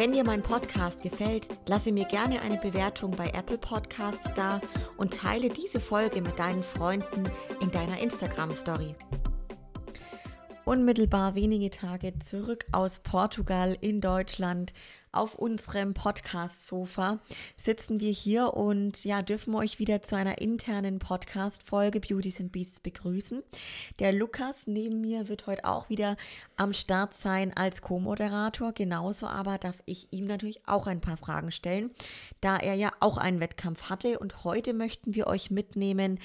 Wenn dir mein Podcast gefällt, lasse mir gerne eine Bewertung bei Apple Podcasts da und teile diese Folge mit deinen Freunden in deiner Instagram Story. Unmittelbar wenige Tage zurück aus Portugal in Deutschland auf unserem Podcast-Sofa sitzen wir hier und ja, dürfen euch wieder zu einer internen Podcast-Folge Beauties and Beasts begrüßen. Der Lukas neben mir wird heute auch wieder am Start sein als Co-Moderator. Genauso aber darf ich ihm natürlich auch ein paar Fragen stellen, da er ja auch einen Wettkampf hatte und heute möchten wir euch mitnehmen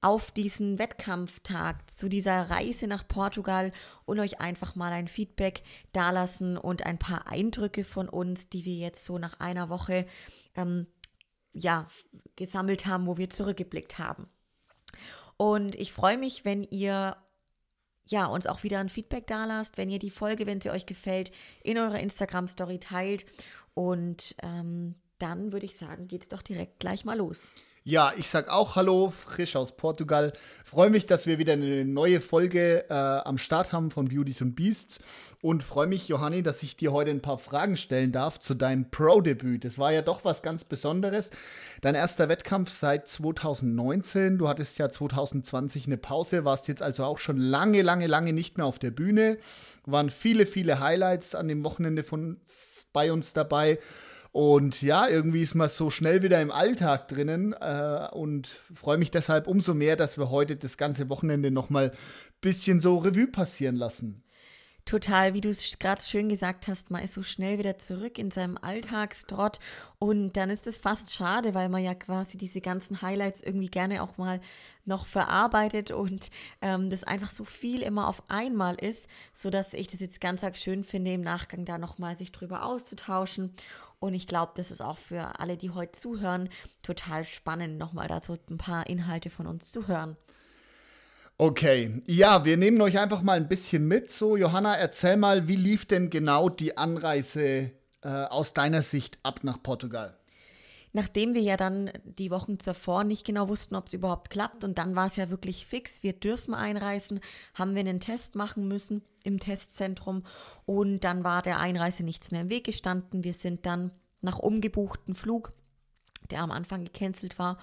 auf diesen Wettkampftag, zu dieser Reise nach Portugal und euch einfach mal ein Feedback dalassen und ein paar Eindrücke von uns, die wir jetzt so nach einer Woche ähm, ja, gesammelt haben, wo wir zurückgeblickt haben. Und ich freue mich, wenn ihr ja, uns auch wieder ein Feedback dalasst, wenn ihr die Folge, wenn sie euch gefällt, in eurer Instagram-Story teilt. Und ähm, dann würde ich sagen, geht es doch direkt gleich mal los. Ja, ich sag auch Hallo, frisch aus Portugal. Freue mich, dass wir wieder eine neue Folge äh, am Start haben von Beauties und Beasts und freue mich, Johanni, dass ich dir heute ein paar Fragen stellen darf zu deinem Pro-Debüt. Das war ja doch was ganz Besonderes. Dein erster Wettkampf seit 2019. Du hattest ja 2020 eine Pause, warst jetzt also auch schon lange, lange, lange nicht mehr auf der Bühne. Waren viele, viele Highlights an dem Wochenende von bei uns dabei. Und ja, irgendwie ist man so schnell wieder im Alltag drinnen äh, und freue mich deshalb umso mehr, dass wir heute das ganze Wochenende nochmal ein bisschen so Revue passieren lassen. Total, wie du es gerade schön gesagt hast, man ist so schnell wieder zurück in seinem Alltagstrott und dann ist es fast schade, weil man ja quasi diese ganzen Highlights irgendwie gerne auch mal noch verarbeitet und ähm, das einfach so viel immer auf einmal ist, sodass ich das jetzt ganz arg schön finde, im Nachgang da nochmal sich drüber auszutauschen und ich glaube, das ist auch für alle, die heute zuhören, total spannend, nochmal dazu ein paar Inhalte von uns zu hören. Okay, ja, wir nehmen euch einfach mal ein bisschen mit. So, Johanna, erzähl mal, wie lief denn genau die Anreise äh, aus deiner Sicht ab nach Portugal? Nachdem wir ja dann die Wochen zuvor nicht genau wussten, ob es überhaupt klappt und dann war es ja wirklich fix, wir dürfen einreisen, haben wir einen Test machen müssen im Testzentrum und dann war der Einreise nichts mehr im Weg gestanden. Wir sind dann nach umgebuchten Flug der am Anfang gecancelt war,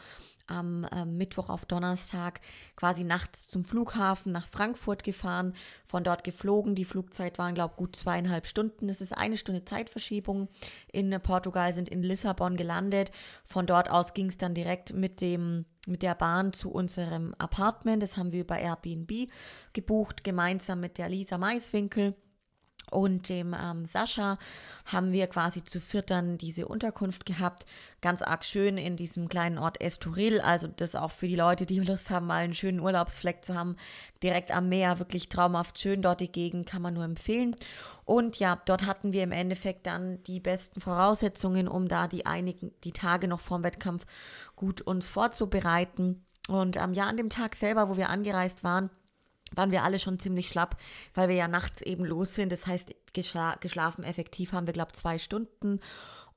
am äh, Mittwoch auf Donnerstag quasi nachts zum Flughafen nach Frankfurt gefahren, von dort geflogen. Die Flugzeit waren, glaube ich, gut zweieinhalb Stunden. Das ist eine Stunde Zeitverschiebung. In Portugal sind in Lissabon gelandet. Von dort aus ging es dann direkt mit dem mit der Bahn zu unserem Apartment. Das haben wir über Airbnb gebucht, gemeinsam mit der Lisa Maiswinkel und dem ähm, Sascha haben wir quasi zu viert dann diese Unterkunft gehabt. Ganz arg schön in diesem kleinen Ort Estoril. Also das auch für die Leute, die Lust haben, mal einen schönen Urlaubsfleck zu haben. Direkt am Meer, wirklich traumhaft schön. Dort die Gegend kann man nur empfehlen. Und ja, dort hatten wir im Endeffekt dann die besten Voraussetzungen, um da die einigen, die Tage noch vorm Wettkampf gut uns vorzubereiten. Und ähm, ja, an dem Tag selber, wo wir angereist waren, waren wir alle schon ziemlich schlapp, weil wir ja nachts eben los sind. Das heißt, geschla geschlafen effektiv haben wir, glaube ich, zwei Stunden.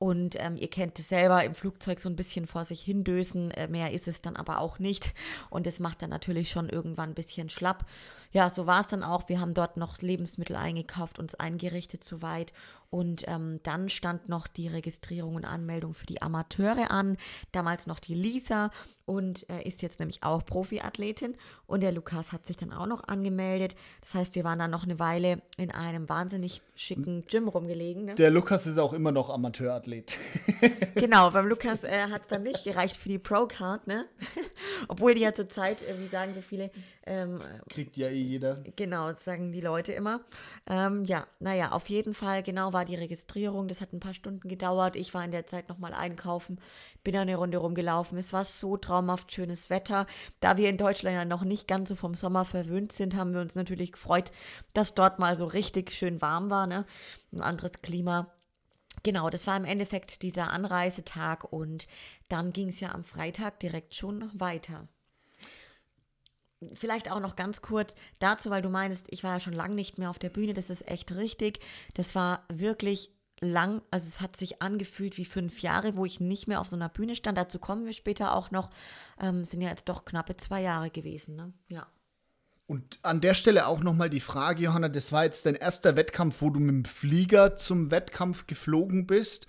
Und ähm, ihr kennt es selber, im Flugzeug so ein bisschen vor sich hindösen. Äh, mehr ist es dann aber auch nicht. Und das macht dann natürlich schon irgendwann ein bisschen schlapp. Ja, so war es dann auch. Wir haben dort noch Lebensmittel eingekauft, uns eingerichtet soweit. Und ähm, dann stand noch die Registrierung und Anmeldung für die Amateure an. Damals noch die Lisa und äh, ist jetzt nämlich auch Profiathletin. Und der Lukas hat sich dann auch noch angemeldet. Das heißt, wir waren dann noch eine Weile in einem wahnsinnig schicken Gym rumgelegen. Ne? Der Lukas ist auch immer noch Amateurathlet. genau, beim Lukas äh, hat es dann nicht gereicht für die Pro-Card, ne? Obwohl die ja zurzeit, äh, wie sagen so viele, ähm, kriegt ja eh jeder. Genau, das sagen die Leute immer. Ähm, ja, naja, auf jeden Fall, genau war die Registrierung. Das hat ein paar Stunden gedauert. Ich war in der Zeit nochmal einkaufen, bin eine Runde rumgelaufen. Es war so traumhaft schönes Wetter. Da wir in Deutschland ja noch nicht ganz so vom Sommer verwöhnt sind, haben wir uns natürlich gefreut, dass dort mal so richtig schön warm war, ne? Ein anderes Klima. Genau, das war im Endeffekt dieser Anreisetag und dann ging es ja am Freitag direkt schon weiter. Vielleicht auch noch ganz kurz dazu, weil du meinst, ich war ja schon lange nicht mehr auf der Bühne. Das ist echt richtig. Das war wirklich lang, also es hat sich angefühlt wie fünf Jahre, wo ich nicht mehr auf so einer Bühne stand. Dazu kommen wir später auch noch. Ähm, sind ja jetzt doch knappe zwei Jahre gewesen, ne? Ja. Und an der Stelle auch nochmal die Frage, Johanna, das war jetzt dein erster Wettkampf, wo du mit dem Flieger zum Wettkampf geflogen bist.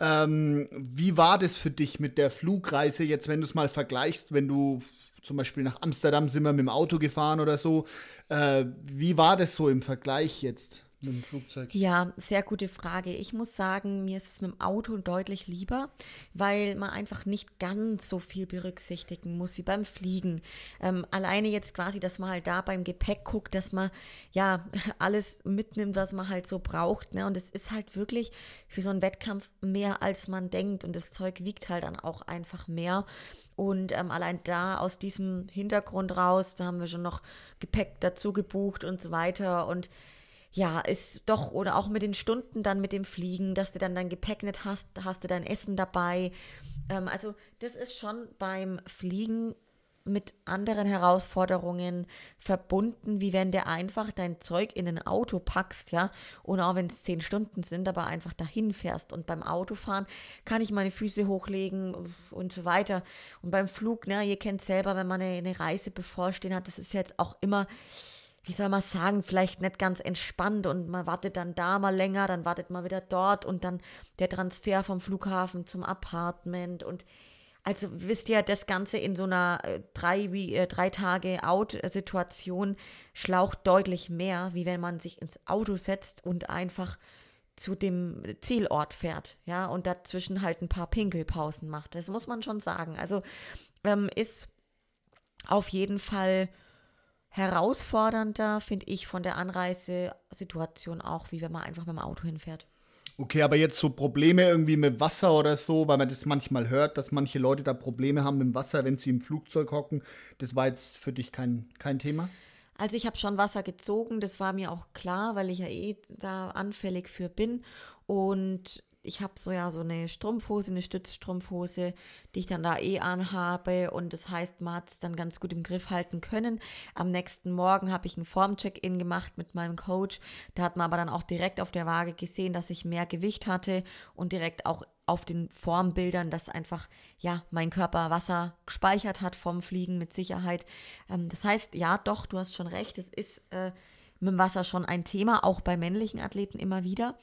Ähm, wie war das für dich mit der Flugreise jetzt, wenn du es mal vergleichst, wenn du zum Beispiel nach Amsterdam sind wir mit dem Auto gefahren oder so. Äh, wie war das so im Vergleich jetzt? Mit dem Flugzeug? Ja, sehr gute Frage. Ich muss sagen, mir ist es mit dem Auto deutlich lieber, weil man einfach nicht ganz so viel berücksichtigen muss wie beim Fliegen. Ähm, alleine jetzt quasi, dass man halt da beim Gepäck guckt, dass man ja alles mitnimmt, was man halt so braucht. Ne? Und es ist halt wirklich für so einen Wettkampf mehr, als man denkt. Und das Zeug wiegt halt dann auch einfach mehr. Und ähm, allein da aus diesem Hintergrund raus, da haben wir schon noch Gepäck dazu gebucht und so weiter. Und ja, ist doch, oder auch mit den Stunden dann mit dem Fliegen, dass du dann dein Gepäck nicht hast, hast du dein Essen dabei. Ähm, also das ist schon beim Fliegen mit anderen Herausforderungen verbunden, wie wenn du einfach dein Zeug in ein Auto packst, ja, und auch wenn es zehn Stunden sind, aber einfach dahin fährst. Und beim Autofahren kann ich meine Füße hochlegen und so weiter. Und beim Flug, ne, ihr kennt selber, wenn man eine, eine Reise bevorstehen hat, das ist jetzt auch immer wie soll man sagen, vielleicht nicht ganz entspannt und man wartet dann da mal länger, dann wartet man wieder dort und dann der Transfer vom Flughafen zum Apartment und also wisst ihr, das Ganze in so einer äh, drei, wie, äh, drei Tage Out-Situation schlaucht deutlich mehr, wie wenn man sich ins Auto setzt und einfach zu dem Zielort fährt, ja, und dazwischen halt ein paar Pinkelpausen macht. Das muss man schon sagen. Also ähm, ist auf jeden Fall herausfordernder, finde ich, von der Anreisesituation auch, wie wenn man einfach mit dem Auto hinfährt. Okay, aber jetzt so Probleme irgendwie mit Wasser oder so, weil man das manchmal hört, dass manche Leute da Probleme haben mit dem Wasser, wenn sie im Flugzeug hocken. Das war jetzt für dich kein, kein Thema? Also ich habe schon Wasser gezogen, das war mir auch klar, weil ich ja eh da anfällig für bin. Und ich habe so ja so eine Strumpfhose, eine Stützstrumpfhose, die ich dann da eh anhabe und das heißt, man hat es dann ganz gut im Griff halten können. Am nächsten Morgen habe ich ein Formcheck-in gemacht mit meinem Coach. Da hat man aber dann auch direkt auf der Waage gesehen, dass ich mehr Gewicht hatte und direkt auch auf den Formbildern, dass einfach ja mein Körper Wasser gespeichert hat vom Fliegen mit Sicherheit. Ähm, das heißt, ja, doch, du hast schon recht, es ist äh, mit dem Wasser schon ein Thema, auch bei männlichen Athleten immer wieder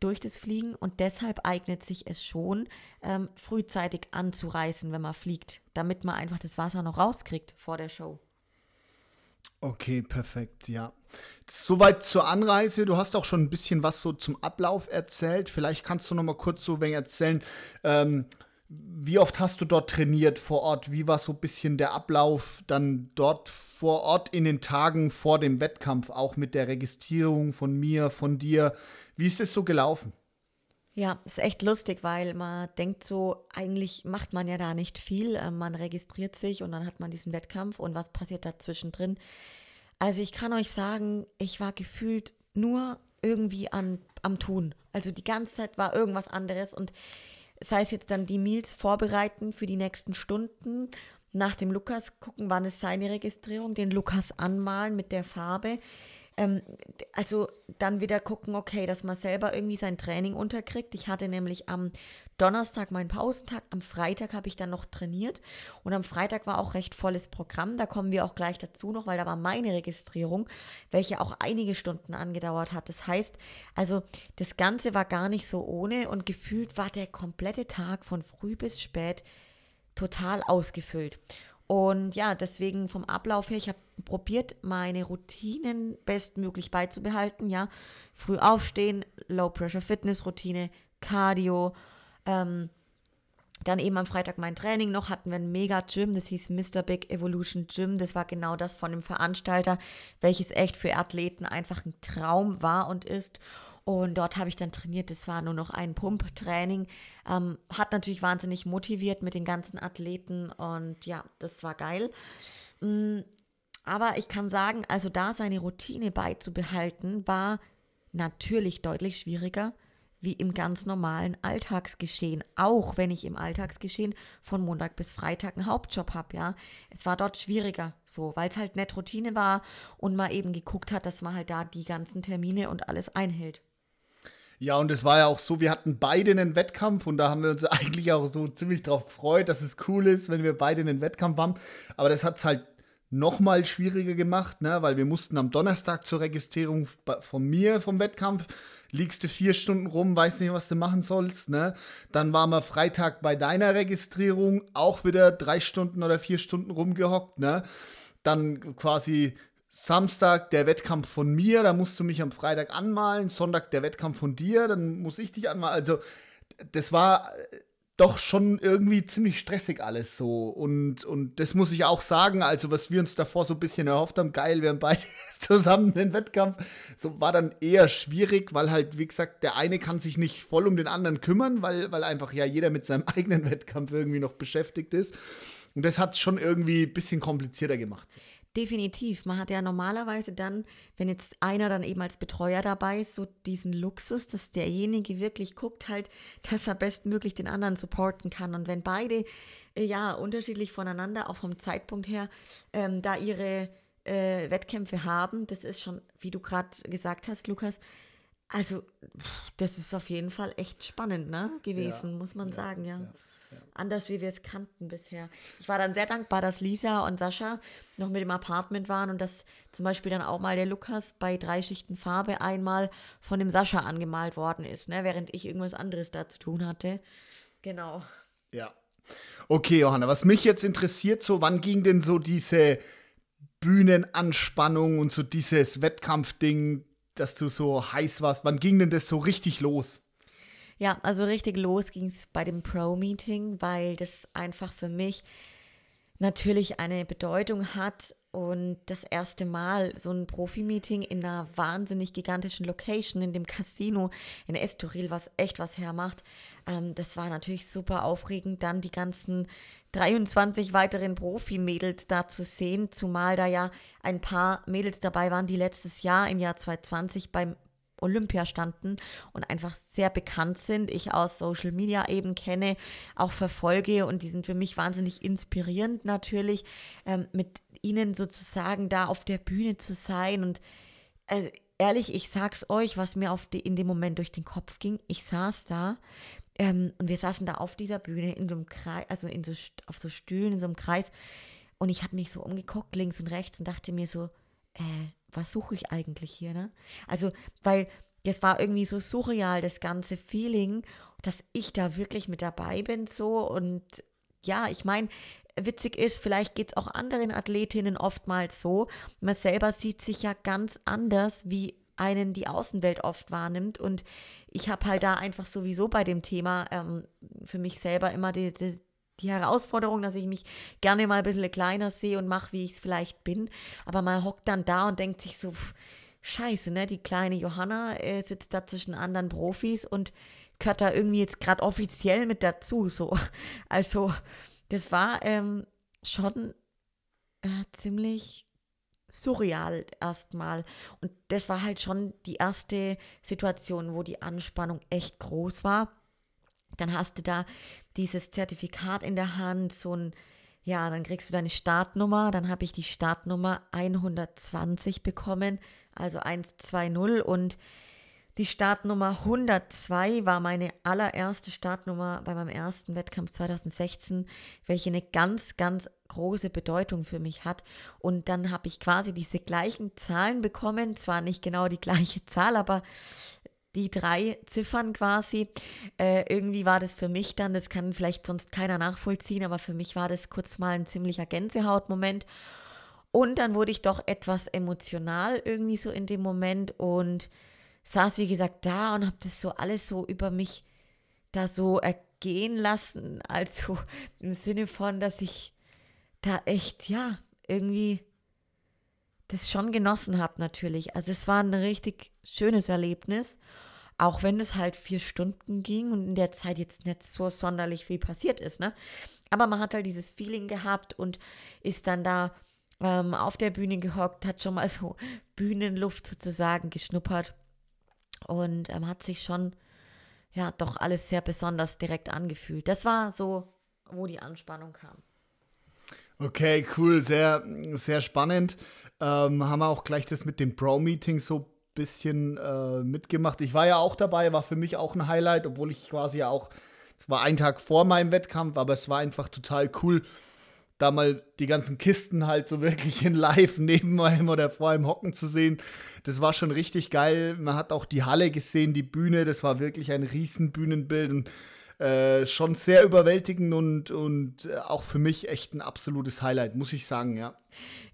durch das Fliegen. Und deshalb eignet sich es schon, ähm, frühzeitig anzureißen, wenn man fliegt, damit man einfach das Wasser noch rauskriegt vor der Show. Okay, perfekt, ja. Soweit zur Anreise. Du hast auch schon ein bisschen was so zum Ablauf erzählt. Vielleicht kannst du noch mal kurz so ein wenig erzählen, ähm, wie oft hast du dort trainiert vor Ort? Wie war so ein bisschen der Ablauf dann dort vor Ort in den Tagen vor dem Wettkampf, auch mit der Registrierung von mir, von dir? Wie ist es so gelaufen? Ja, ist echt lustig, weil man denkt so, eigentlich macht man ja da nicht viel. Ähm, man registriert sich und dann hat man diesen Wettkampf und was passiert da zwischendrin? Also ich kann euch sagen, ich war gefühlt nur irgendwie an, am Tun. Also die ganze Zeit war irgendwas anderes und sei es jetzt dann die Meals vorbereiten für die nächsten Stunden, nach dem Lukas gucken, wann ist seine Registrierung, den Lukas anmalen mit der Farbe. Ähm, also dann wieder gucken, okay, dass man selber irgendwie sein Training unterkriegt. Ich hatte nämlich am Donnerstag meinen Pausentag, am Freitag habe ich dann noch trainiert und am Freitag war auch recht volles Programm. Da kommen wir auch gleich dazu noch, weil da war meine Registrierung, welche auch einige Stunden angedauert hat. Das heißt, also das Ganze war gar nicht so ohne und gefühlt war der komplette Tag von früh bis spät total ausgefüllt. Und ja, deswegen vom Ablauf her, ich habe probiert, meine Routinen bestmöglich beizubehalten. Ja, früh aufstehen, Low Pressure Fitness Routine, Cardio. Ähm, dann eben am Freitag mein Training noch, hatten wir ein mega Gym, das hieß Mr. Big Evolution Gym. Das war genau das von dem Veranstalter, welches echt für Athleten einfach ein Traum war und ist. Und dort habe ich dann trainiert. Das war nur noch ein Pumptraining. Ähm, hat natürlich wahnsinnig motiviert mit den ganzen Athleten. Und ja, das war geil. Mm, aber ich kann sagen, also da seine Routine beizubehalten, war natürlich deutlich schwieriger, wie im ganz normalen Alltagsgeschehen, auch wenn ich im Alltagsgeschehen von Montag bis Freitag einen Hauptjob habe, ja. Es war dort schwieriger, so, weil es halt nicht Routine war und man eben geguckt hat, dass man halt da die ganzen Termine und alles einhält. Ja, und es war ja auch so, wir hatten beide einen Wettkampf und da haben wir uns eigentlich auch so ziemlich drauf gefreut, dass es cool ist, wenn wir beide einen Wettkampf haben. Aber das hat es halt nochmal schwieriger gemacht, ne? weil wir mussten am Donnerstag zur Registrierung von mir vom Wettkampf, liegst du vier Stunden rum, weißt nicht, was du machen sollst. Ne? Dann waren wir Freitag bei deiner Registrierung, auch wieder drei Stunden oder vier Stunden rumgehockt. Ne? Dann quasi Samstag der Wettkampf von mir, da musst du mich am Freitag anmalen, Sonntag der Wettkampf von dir, dann muss ich dich anmalen. Also das war doch schon irgendwie ziemlich stressig alles so. Und, und das muss ich auch sagen, also was wir uns davor so ein bisschen erhofft haben, geil, wir haben beide zusammen den Wettkampf, so war dann eher schwierig, weil halt, wie gesagt, der eine kann sich nicht voll um den anderen kümmern, weil, weil einfach ja jeder mit seinem eigenen Wettkampf irgendwie noch beschäftigt ist. Und das hat es schon irgendwie ein bisschen komplizierter gemacht. Definitiv. Man hat ja normalerweise dann, wenn jetzt einer dann eben als Betreuer dabei ist, so diesen Luxus, dass derjenige wirklich guckt halt, dass er bestmöglich den anderen supporten kann. Und wenn beide äh, ja unterschiedlich voneinander, auch vom Zeitpunkt her, ähm, da ihre äh, Wettkämpfe haben, das ist schon, wie du gerade gesagt hast, Lukas, also das ist auf jeden Fall echt spannend, ne, gewesen, ja, muss man ja, sagen, ja. ja anders wie wir es kannten bisher. Ich war dann sehr dankbar, dass Lisa und Sascha noch mit dem Apartment waren und dass zum Beispiel dann auch mal der Lukas bei drei Schichten Farbe einmal von dem Sascha angemalt worden ist, ne, während ich irgendwas anderes da zu tun hatte. Genau. Ja. Okay, Johanna, was mich jetzt interessiert, so wann ging denn so diese Bühnenanspannung und so dieses Wettkampfding, dass du so heiß warst, wann ging denn das so richtig los? Ja, also richtig los ging es bei dem Pro-Meeting, weil das einfach für mich natürlich eine Bedeutung hat und das erste Mal so ein Profi-Meeting in einer wahnsinnig gigantischen Location, in dem Casino in Estoril, was echt was hermacht, ähm, das war natürlich super aufregend, dann die ganzen 23 weiteren Profi-Mädels da zu sehen, zumal da ja ein paar Mädels dabei waren, die letztes Jahr im Jahr 2020 beim Olympia standen und einfach sehr bekannt sind, ich aus Social Media eben kenne, auch verfolge und die sind für mich wahnsinnig inspirierend natürlich, ähm, mit ihnen sozusagen da auf der Bühne zu sein und äh, ehrlich, ich sag's euch, was mir die, in dem Moment durch den Kopf ging, ich saß da ähm, und wir saßen da auf dieser Bühne in so einem Kreis, also in so, auf so Stühlen, in so einem Kreis und ich habe mich so umgeguckt links und rechts und dachte mir so, äh, was suche ich eigentlich hier, ne? Also, weil das war irgendwie so surreal, das ganze Feeling, dass ich da wirklich mit dabei bin, so und ja, ich meine, witzig ist, vielleicht geht es auch anderen Athletinnen oftmals so. Man selber sieht sich ja ganz anders, wie einen die Außenwelt oft wahrnimmt. Und ich habe halt da einfach sowieso bei dem Thema ähm, für mich selber immer die, die, die Herausforderung, dass ich mich gerne mal ein bisschen kleiner sehe und mache, wie ich es vielleicht bin. Aber man hockt dann da und denkt sich so, pff, scheiße, ne? Die kleine Johanna äh, sitzt da zwischen anderen Profis und gehört da irgendwie jetzt gerade offiziell mit dazu. So. Also, das war ähm, schon äh, ziemlich surreal erstmal. Und das war halt schon die erste Situation, wo die Anspannung echt groß war. Dann hast du da dieses Zertifikat in der Hand, so ein, ja, dann kriegst du deine Startnummer. Dann habe ich die Startnummer 120 bekommen, also 120 und die Startnummer 102 war meine allererste Startnummer bei meinem ersten Wettkampf 2016, welche eine ganz, ganz große Bedeutung für mich hat. Und dann habe ich quasi diese gleichen Zahlen bekommen, zwar nicht genau die gleiche Zahl, aber die drei Ziffern quasi. Äh, irgendwie war das für mich dann, das kann vielleicht sonst keiner nachvollziehen, aber für mich war das kurz mal ein ziemlicher Gänsehautmoment. Und dann wurde ich doch etwas emotional irgendwie so in dem Moment und saß, wie gesagt, da und habe das so alles so über mich da so ergehen lassen. Also im Sinne von, dass ich da echt, ja, irgendwie das schon genossen habe natürlich. Also es war ein richtig schönes Erlebnis, auch wenn es halt vier Stunden ging und in der Zeit jetzt nicht so sonderlich viel passiert ist, ne? Aber man hat halt dieses Feeling gehabt und ist dann da ähm, auf der Bühne gehockt, hat schon mal so Bühnenluft sozusagen geschnuppert und ähm, hat sich schon ja, doch alles sehr besonders direkt angefühlt. Das war so, wo die Anspannung kam. Okay, cool, sehr, sehr spannend. Ähm, haben wir auch gleich das mit dem Pro-Meeting so ein bisschen äh, mitgemacht. Ich war ja auch dabei, war für mich auch ein Highlight, obwohl ich quasi ja auch, es war ein Tag vor meinem Wettkampf, aber es war einfach total cool, da mal die ganzen Kisten halt so wirklich in live neben einem oder vor einem hocken zu sehen. Das war schon richtig geil. Man hat auch die Halle gesehen, die Bühne, das war wirklich ein riesen Bühnenbild und äh, schon sehr überwältigend und, und äh, auch für mich echt ein absolutes Highlight, muss ich sagen, ja.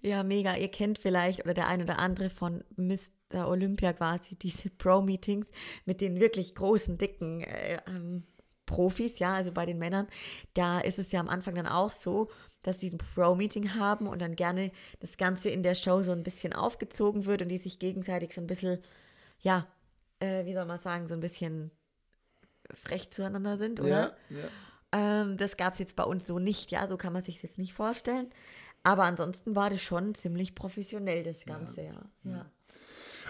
Ja, mega. Ihr kennt vielleicht oder der eine oder andere von Mr. Olympia quasi diese Pro-Meetings mit den wirklich großen, dicken äh, ähm, Profis, ja, also bei den Männern. Da ist es ja am Anfang dann auch so, dass sie ein Pro-Meeting haben und dann gerne das Ganze in der Show so ein bisschen aufgezogen wird und die sich gegenseitig so ein bisschen, ja, äh, wie soll man sagen, so ein bisschen frech zueinander sind, oder? Ja, ja. Ähm, das gab es jetzt bei uns so nicht, ja, so kann man sich jetzt nicht vorstellen. Aber ansonsten war das schon ziemlich professionell, das Ganze, ja. ja. ja.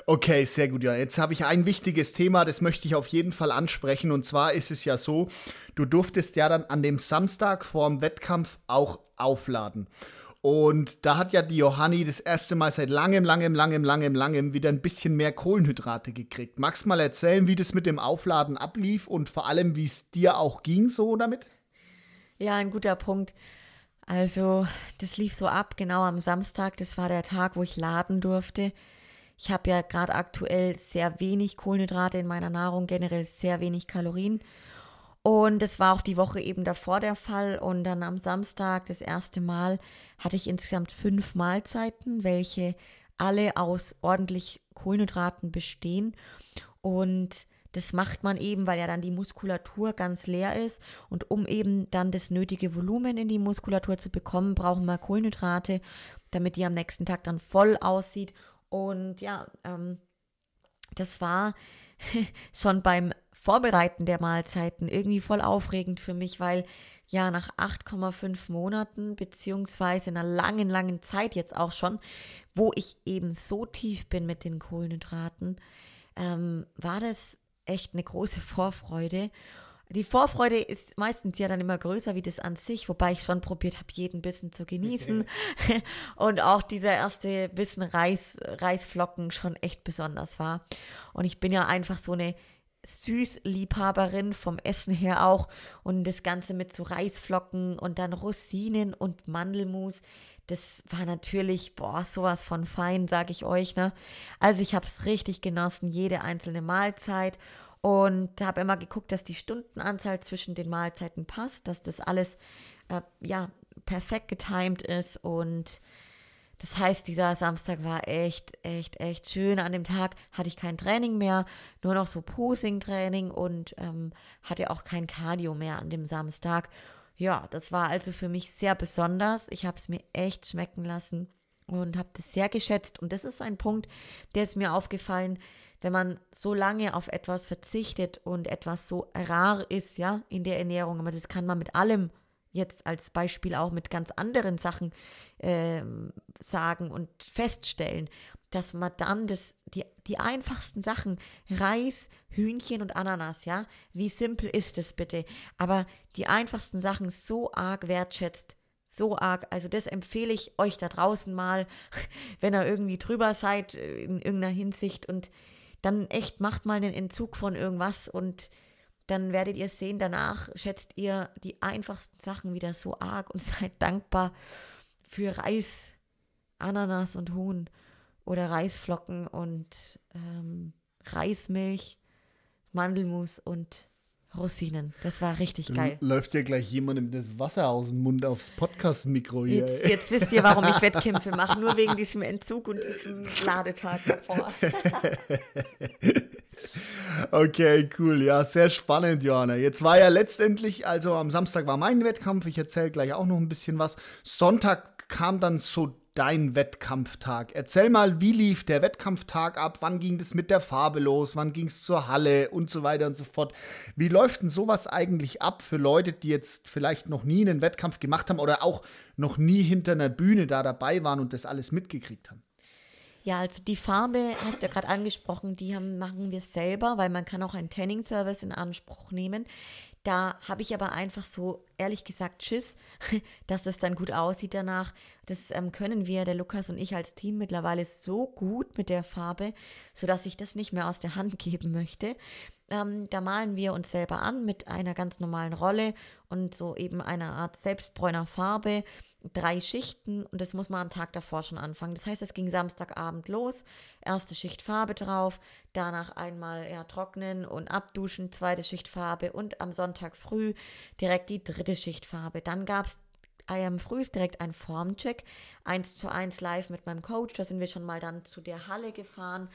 Okay, sehr gut. Ja, jetzt habe ich ein wichtiges Thema, das möchte ich auf jeden Fall ansprechen. Und zwar ist es ja so, du durftest ja dann an dem Samstag vor dem Wettkampf auch aufladen. Und da hat ja die Johanni das erste Mal seit langem, langem, langem, langem, langem wieder ein bisschen mehr Kohlenhydrate gekriegt. Magst du mal erzählen, wie das mit dem Aufladen ablief und vor allem, wie es dir auch ging so damit? Ja, ein guter Punkt. Also, das lief so ab, genau am Samstag. Das war der Tag, wo ich laden durfte. Ich habe ja gerade aktuell sehr wenig Kohlenhydrate in meiner Nahrung, generell sehr wenig Kalorien. Und das war auch die Woche eben davor der Fall. Und dann am Samstag, das erste Mal, hatte ich insgesamt fünf Mahlzeiten, welche alle aus ordentlich Kohlenhydraten bestehen. Und das macht man eben, weil ja dann die Muskulatur ganz leer ist. Und um eben dann das nötige Volumen in die Muskulatur zu bekommen, brauchen wir Kohlenhydrate, damit die am nächsten Tag dann voll aussieht. Und ja, ähm, das war schon beim Vorbereiten der Mahlzeiten irgendwie voll aufregend für mich, weil ja nach 8,5 Monaten, beziehungsweise in einer langen, langen Zeit jetzt auch schon, wo ich eben so tief bin mit den Kohlenhydraten, ähm, war das echt eine große Vorfreude. Die Vorfreude ist meistens ja dann immer größer wie das an sich, wobei ich schon probiert habe, jeden Bissen zu genießen. Okay. Und auch dieser erste Bissen Reis, Reisflocken schon echt besonders war. Und ich bin ja einfach so eine Süßliebhaberin vom Essen her auch und das Ganze mit so Reisflocken und dann Rosinen und Mandelmus. Das war natürlich, boah, sowas von fein, sage ich euch, ne? Also ich habe es richtig genossen, jede einzelne Mahlzeit und habe immer geguckt, dass die Stundenanzahl zwischen den Mahlzeiten passt, dass das alles, äh, ja, perfekt getimed ist und das heißt, dieser Samstag war echt, echt, echt schön. An dem Tag hatte ich kein Training mehr, nur noch so Posing-Training und ähm, hatte auch kein Cardio mehr an dem Samstag. Ja, das war also für mich sehr besonders. Ich habe es mir echt schmecken lassen und habe das sehr geschätzt. Und das ist ein Punkt, der ist mir aufgefallen, wenn man so lange auf etwas verzichtet und etwas so rar ist, ja, in der Ernährung. Aber das kann man mit allem jetzt als Beispiel auch mit ganz anderen Sachen äh, sagen und feststellen, dass man dann das, die, die einfachsten Sachen, Reis, Hühnchen und Ananas, ja, wie simpel ist es bitte, aber die einfachsten Sachen so arg wertschätzt, so arg, also das empfehle ich euch da draußen mal, wenn ihr irgendwie drüber seid in irgendeiner Hinsicht und dann echt macht mal einen Entzug von irgendwas und dann werdet ihr sehen, danach schätzt ihr die einfachsten Sachen wieder so arg und seid dankbar für Reis, Ananas und Huhn oder Reisflocken und ähm, Reismilch, Mandelmus und Rosinen. Das war richtig Dann geil. Läuft ja gleich jemandem das Wasser aus dem Mund aufs Podcast-Mikro hier. Jetzt, jetzt, wisst ihr, warum ich Wettkämpfe mache. Nur wegen diesem Entzug und diesem Ladetag davor. okay, cool. Ja, sehr spannend, Johanna. Jetzt war ja letztendlich, also am Samstag war mein Wettkampf. Ich erzähle gleich auch noch ein bisschen was. Sonntag kam dann so dein Wettkampftag. Erzähl mal, wie lief der Wettkampftag ab? Wann ging das mit der Farbe los? Wann ging es zur Halle und so weiter und so fort? Wie läuft denn sowas eigentlich ab für Leute, die jetzt vielleicht noch nie einen Wettkampf gemacht haben oder auch noch nie hinter einer Bühne da dabei waren und das alles mitgekriegt haben? Ja, also die Farbe hast du ja gerade angesprochen, die haben, machen wir selber, weil man kann auch einen Tanning-Service in Anspruch nehmen. Da habe ich aber einfach so, ehrlich gesagt, Schiss, dass das dann gut aussieht danach. Das ähm, können wir, der Lukas und ich als Team mittlerweile so gut mit der Farbe, sodass ich das nicht mehr aus der Hand geben möchte. Ähm, da malen wir uns selber an mit einer ganz normalen Rolle und so eben einer Art selbstbräuner Farbe, drei Schichten und das muss man am Tag davor schon anfangen. Das heißt, es ging Samstagabend los, erste Schicht Farbe drauf, danach einmal ja, trocknen und abduschen, zweite Schicht Farbe und am Sonntag früh direkt die dritte Schicht Farbe. Dann gab es am früh direkt ein Formcheck, eins zu eins live mit meinem Coach. Da sind wir schon mal dann zu der Halle gefahren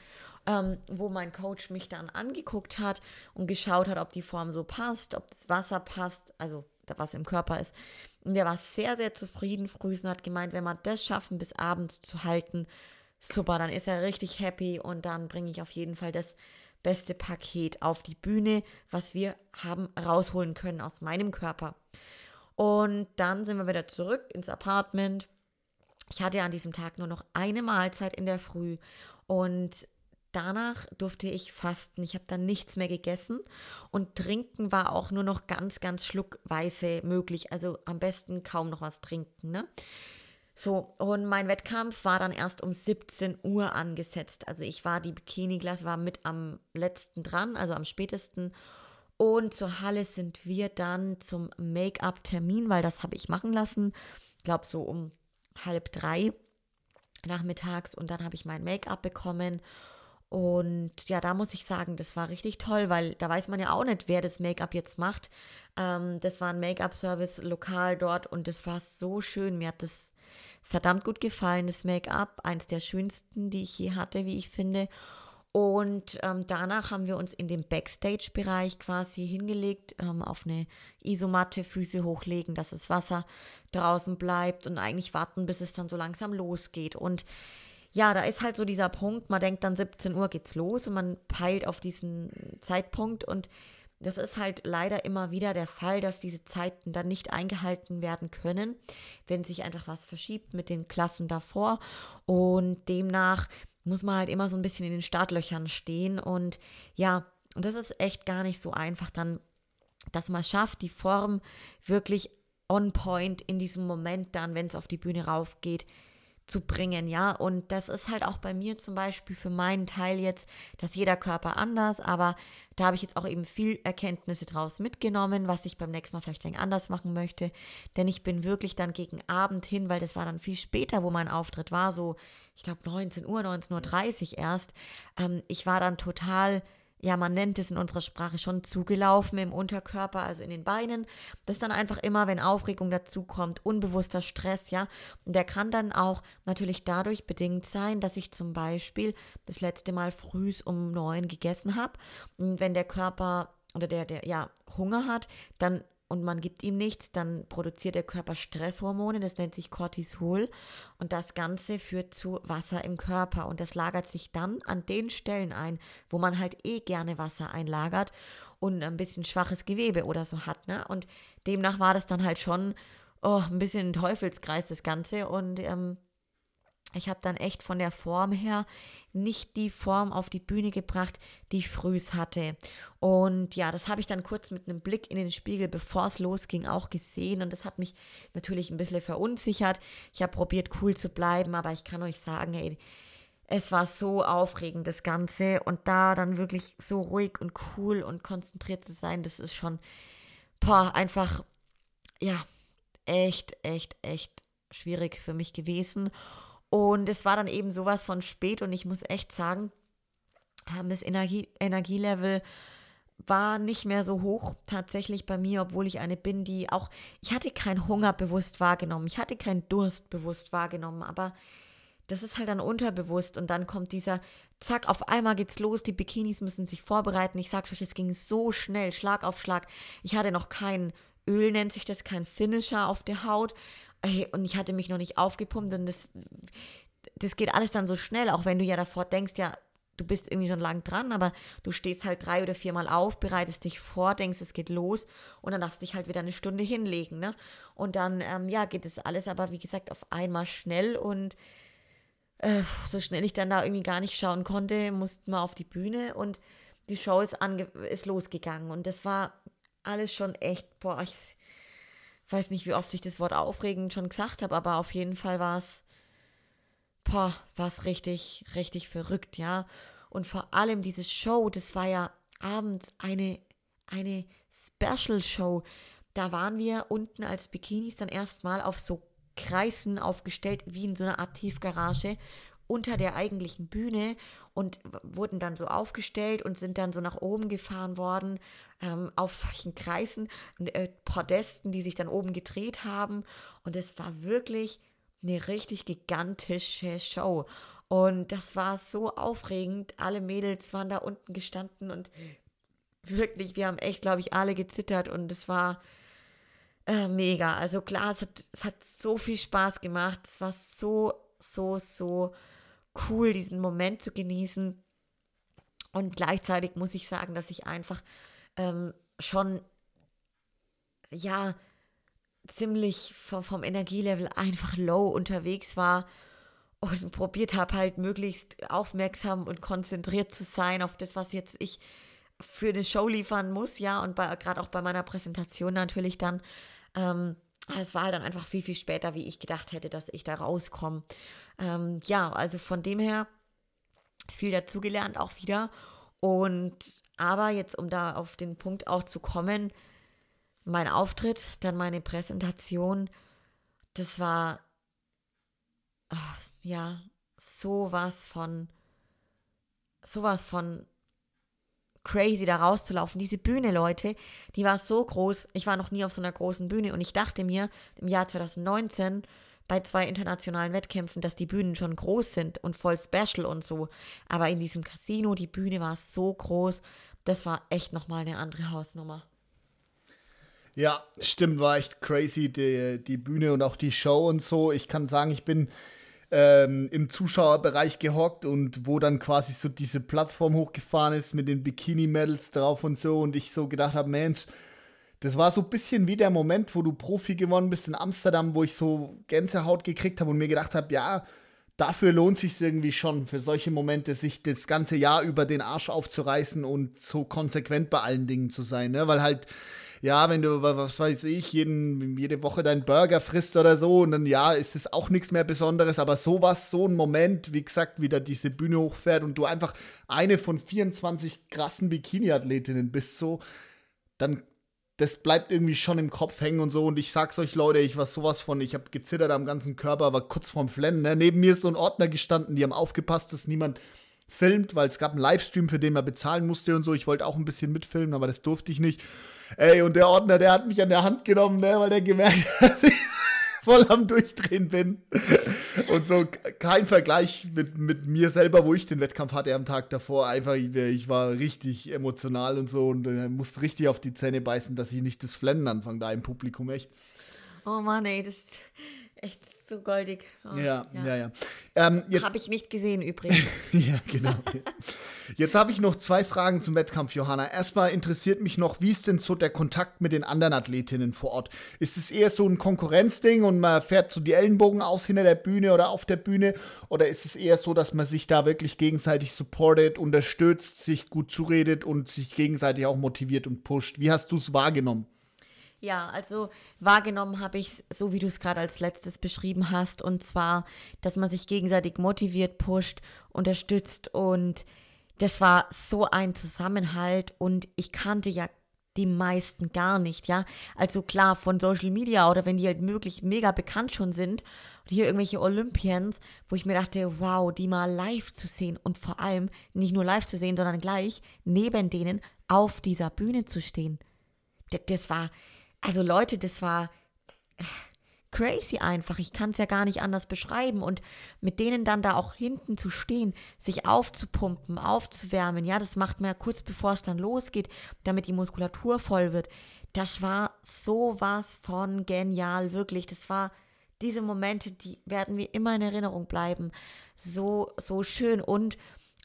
ähm, wo mein Coach mich dann angeguckt hat und geschaut hat, ob die Form so passt, ob das Wasser passt, also was im Körper ist. Und der war sehr, sehr zufrieden früh und hat gemeint, wenn wir das schaffen, bis abends zu halten, super, dann ist er richtig happy und dann bringe ich auf jeden Fall das beste Paket auf die Bühne, was wir haben rausholen können aus meinem Körper. Und dann sind wir wieder zurück ins Apartment. Ich hatte an diesem Tag nur noch eine Mahlzeit in der Früh und danach durfte ich fasten. Ich habe dann nichts mehr gegessen und trinken war auch nur noch ganz, ganz schluckweise möglich. Also am besten kaum noch was trinken. Ne? So, und mein Wettkampf war dann erst um 17 Uhr angesetzt. Also ich war, die Bikini-Glas war mit am letzten dran, also am spätesten. Und zur Halle sind wir dann zum Make-up-Termin, weil das habe ich machen lassen. Ich glaube so um halb drei nachmittags. Und dann habe ich mein Make-up bekommen. Und ja, da muss ich sagen, das war richtig toll, weil da weiß man ja auch nicht, wer das Make-up jetzt macht. Ähm, das war ein Make-up-Service lokal dort und das war so schön. Mir hat das verdammt gut gefallen, das Make-up. Eins der schönsten, die ich je hatte, wie ich finde. Und ähm, danach haben wir uns in dem Backstage-Bereich quasi hingelegt, ähm, auf eine Isomatte, Füße hochlegen, dass das Wasser draußen bleibt und eigentlich warten, bis es dann so langsam losgeht. Und ja, da ist halt so dieser Punkt, man denkt dann 17 Uhr geht's los und man peilt auf diesen Zeitpunkt und das ist halt leider immer wieder der Fall, dass diese Zeiten dann nicht eingehalten werden können, wenn sich einfach was verschiebt mit den Klassen davor und demnach muss man halt immer so ein bisschen in den Startlöchern stehen und ja, und das ist echt gar nicht so einfach dann, dass man schafft, die Form wirklich on point in diesem Moment dann, wenn es auf die Bühne raufgeht, zu bringen, ja. Und das ist halt auch bei mir zum Beispiel für meinen Teil jetzt, dass jeder Körper anders, aber da habe ich jetzt auch eben viel Erkenntnisse draus mitgenommen, was ich beim nächsten Mal vielleicht ein anders machen möchte. Denn ich bin wirklich dann gegen Abend hin, weil das war dann viel später, wo mein Auftritt war, so, ich glaube 19 Uhr, 19.30 Uhr erst. Ähm, ich war dann total ja, man nennt es in unserer Sprache schon zugelaufen im Unterkörper, also in den Beinen. Das ist dann einfach immer, wenn Aufregung dazu kommt, unbewusster Stress, ja. Und der kann dann auch natürlich dadurch bedingt sein, dass ich zum Beispiel das letzte Mal früh um neun gegessen habe. Und wenn der Körper oder der, der ja Hunger hat, dann und man gibt ihm nichts, dann produziert der Körper Stresshormone, das nennt sich Cortisol. Und das Ganze führt zu Wasser im Körper. Und das lagert sich dann an den Stellen ein, wo man halt eh gerne Wasser einlagert und ein bisschen schwaches Gewebe oder so hat, ne? Und demnach war das dann halt schon oh, ein bisschen ein Teufelskreis das Ganze. Und ähm, ich habe dann echt von der Form her nicht die Form auf die Bühne gebracht, die ich frühs hatte. Und ja, das habe ich dann kurz mit einem Blick in den Spiegel, bevor es losging, auch gesehen. Und das hat mich natürlich ein bisschen verunsichert. Ich habe probiert, cool zu bleiben, aber ich kann euch sagen, ey, es war so aufregend, das Ganze. Und da dann wirklich so ruhig und cool und konzentriert zu sein, das ist schon, boah, einfach, ja, echt, echt, echt schwierig für mich gewesen. Und es war dann eben sowas von spät und ich muss echt sagen, das Energie, Energielevel war nicht mehr so hoch tatsächlich bei mir, obwohl ich eine bin, die auch, ich hatte keinen Hunger bewusst wahrgenommen, ich hatte keinen Durst bewusst wahrgenommen, aber das ist halt dann unterbewusst und dann kommt dieser, zack, auf einmal geht's los, die Bikinis müssen sich vorbereiten. Ich sag's euch, es ging so schnell, Schlag auf Schlag. Ich hatte noch kein Öl, nennt sich das, kein Finisher auf der Haut ey, und ich hatte mich noch nicht aufgepumpt und das, das geht alles dann so schnell, auch wenn du ja davor denkst, ja, du bist irgendwie schon lang dran, aber du stehst halt drei oder viermal auf, bereitest dich vor, denkst, es geht los und dann darfst du dich halt wieder eine Stunde hinlegen, ne? Und dann, ähm, ja, geht es alles aber, wie gesagt, auf einmal schnell und äh, so schnell ich dann da irgendwie gar nicht schauen konnte, mussten wir auf die Bühne und die Show ist, ist losgegangen. Und das war alles schon echt, boah, ich weiß nicht, wie oft ich das Wort aufregend schon gesagt habe, aber auf jeden Fall war es, boah, war es richtig, richtig verrückt, ja. Und vor allem diese Show, das war ja abends eine, eine Special Show. Da waren wir unten als Bikinis dann erstmal auf so Kreisen aufgestellt, wie in so einer Art Tiefgarage unter der eigentlichen Bühne und wurden dann so aufgestellt und sind dann so nach oben gefahren worden ähm, auf solchen Kreisen, äh, Podesten, die sich dann oben gedreht haben. Und es war wirklich eine richtig gigantische Show. Und das war so aufregend. Alle Mädels waren da unten gestanden und wirklich, wir haben echt, glaube ich, alle gezittert und es war äh, mega. Also klar, es hat, es hat so viel Spaß gemacht. Es war so, so, so cool, diesen Moment zu genießen. Und gleichzeitig muss ich sagen, dass ich einfach ähm, schon, ja, ziemlich vom, vom Energielevel einfach low unterwegs war und probiert habe, halt möglichst aufmerksam und konzentriert zu sein auf das, was jetzt ich für eine Show liefern muss, ja, und gerade auch bei meiner Präsentation natürlich dann. Ähm, es war halt dann einfach viel, viel später, wie ich gedacht hätte, dass ich da rauskomme. Ähm, ja, also von dem her viel dazugelernt auch wieder. Und aber jetzt, um da auf den Punkt auch zu kommen, mein Auftritt, dann meine Präsentation, das war ach, ja sowas von sowas von crazy da rauszulaufen. Diese Bühne, Leute, die war so groß. Ich war noch nie auf so einer großen Bühne und ich dachte mir im Jahr 2019 bei zwei internationalen Wettkämpfen, dass die Bühnen schon groß sind und voll special und so. Aber in diesem Casino, die Bühne war so groß, das war echt nochmal eine andere Hausnummer. Ja, stimmt, war echt crazy, die, die Bühne und auch die Show und so. Ich kann sagen, ich bin ähm, im Zuschauerbereich gehockt und wo dann quasi so diese Plattform hochgefahren ist mit den Bikini-Medals drauf und so und ich so gedacht habe, Mensch, das war so ein bisschen wie der Moment, wo du Profi geworden bist in Amsterdam, wo ich so Gänsehaut gekriegt habe und mir gedacht habe, ja, dafür lohnt sich irgendwie schon, für solche Momente, sich das ganze Jahr über den Arsch aufzureißen und so konsequent bei allen Dingen zu sein, ne? Weil halt ja, wenn du, was weiß ich, jeden, jede Woche deinen Burger frisst oder so, und dann ja, ist es auch nichts mehr Besonderes, aber sowas, so ein Moment, wie gesagt, wieder diese Bühne hochfährt und du einfach eine von 24 krassen Bikini-Athletinnen bist, so, dann das bleibt irgendwie schon im Kopf hängen und so. Und ich sag's euch, Leute, ich war sowas von, ich habe gezittert am ganzen Körper, war kurz vorm Flennen. Ne? Neben mir ist so ein Ordner gestanden, die haben aufgepasst, dass niemand filmt, weil es gab einen Livestream, für den man bezahlen musste und so. Ich wollte auch ein bisschen mitfilmen, aber das durfte ich nicht. Ey, und der Ordner, der hat mich an der Hand genommen, ne, weil der gemerkt hat, voll am Durchdrehen bin. Und so kein Vergleich mit, mit mir selber, wo ich den Wettkampf hatte am Tag davor. Einfach, ich war richtig emotional und so und äh, musste richtig auf die Zähne beißen, dass ich nicht das Flennen anfange da im Publikum, echt. Oh Mann, ey, das ist echt so goldig. Oh, ja, ja, ja. ja. Ähm, habe ich nicht gesehen übrigens. ja, genau. Jetzt habe ich noch zwei Fragen zum Wettkampf, Johanna. Erstmal interessiert mich noch, wie ist denn so der Kontakt mit den anderen Athletinnen vor Ort? Ist es eher so ein Konkurrenzding und man fährt so die Ellenbogen aus hinter der Bühne oder auf der Bühne? Oder ist es eher so, dass man sich da wirklich gegenseitig supportet, unterstützt, sich gut zuredet und sich gegenseitig auch motiviert und pusht? Wie hast du es wahrgenommen? Ja, also wahrgenommen habe ich es, so wie du es gerade als letztes beschrieben hast, und zwar, dass man sich gegenseitig motiviert, pusht, unterstützt und das war so ein Zusammenhalt und ich kannte ja die meisten gar nicht, ja. Also klar, von Social Media oder wenn die halt möglich mega bekannt schon sind und hier irgendwelche Olympians, wo ich mir dachte, wow, die mal live zu sehen und vor allem nicht nur live zu sehen, sondern gleich neben denen auf dieser Bühne zu stehen. Das, das war, also Leute, das war crazy einfach. Ich kann es ja gar nicht anders beschreiben. Und mit denen dann da auch hinten zu stehen, sich aufzupumpen, aufzuwärmen, ja, das macht man ja kurz bevor es dann losgeht, damit die Muskulatur voll wird. Das war sowas von genial, wirklich. Das war diese Momente, die werden mir immer in Erinnerung bleiben. So, so schön. Und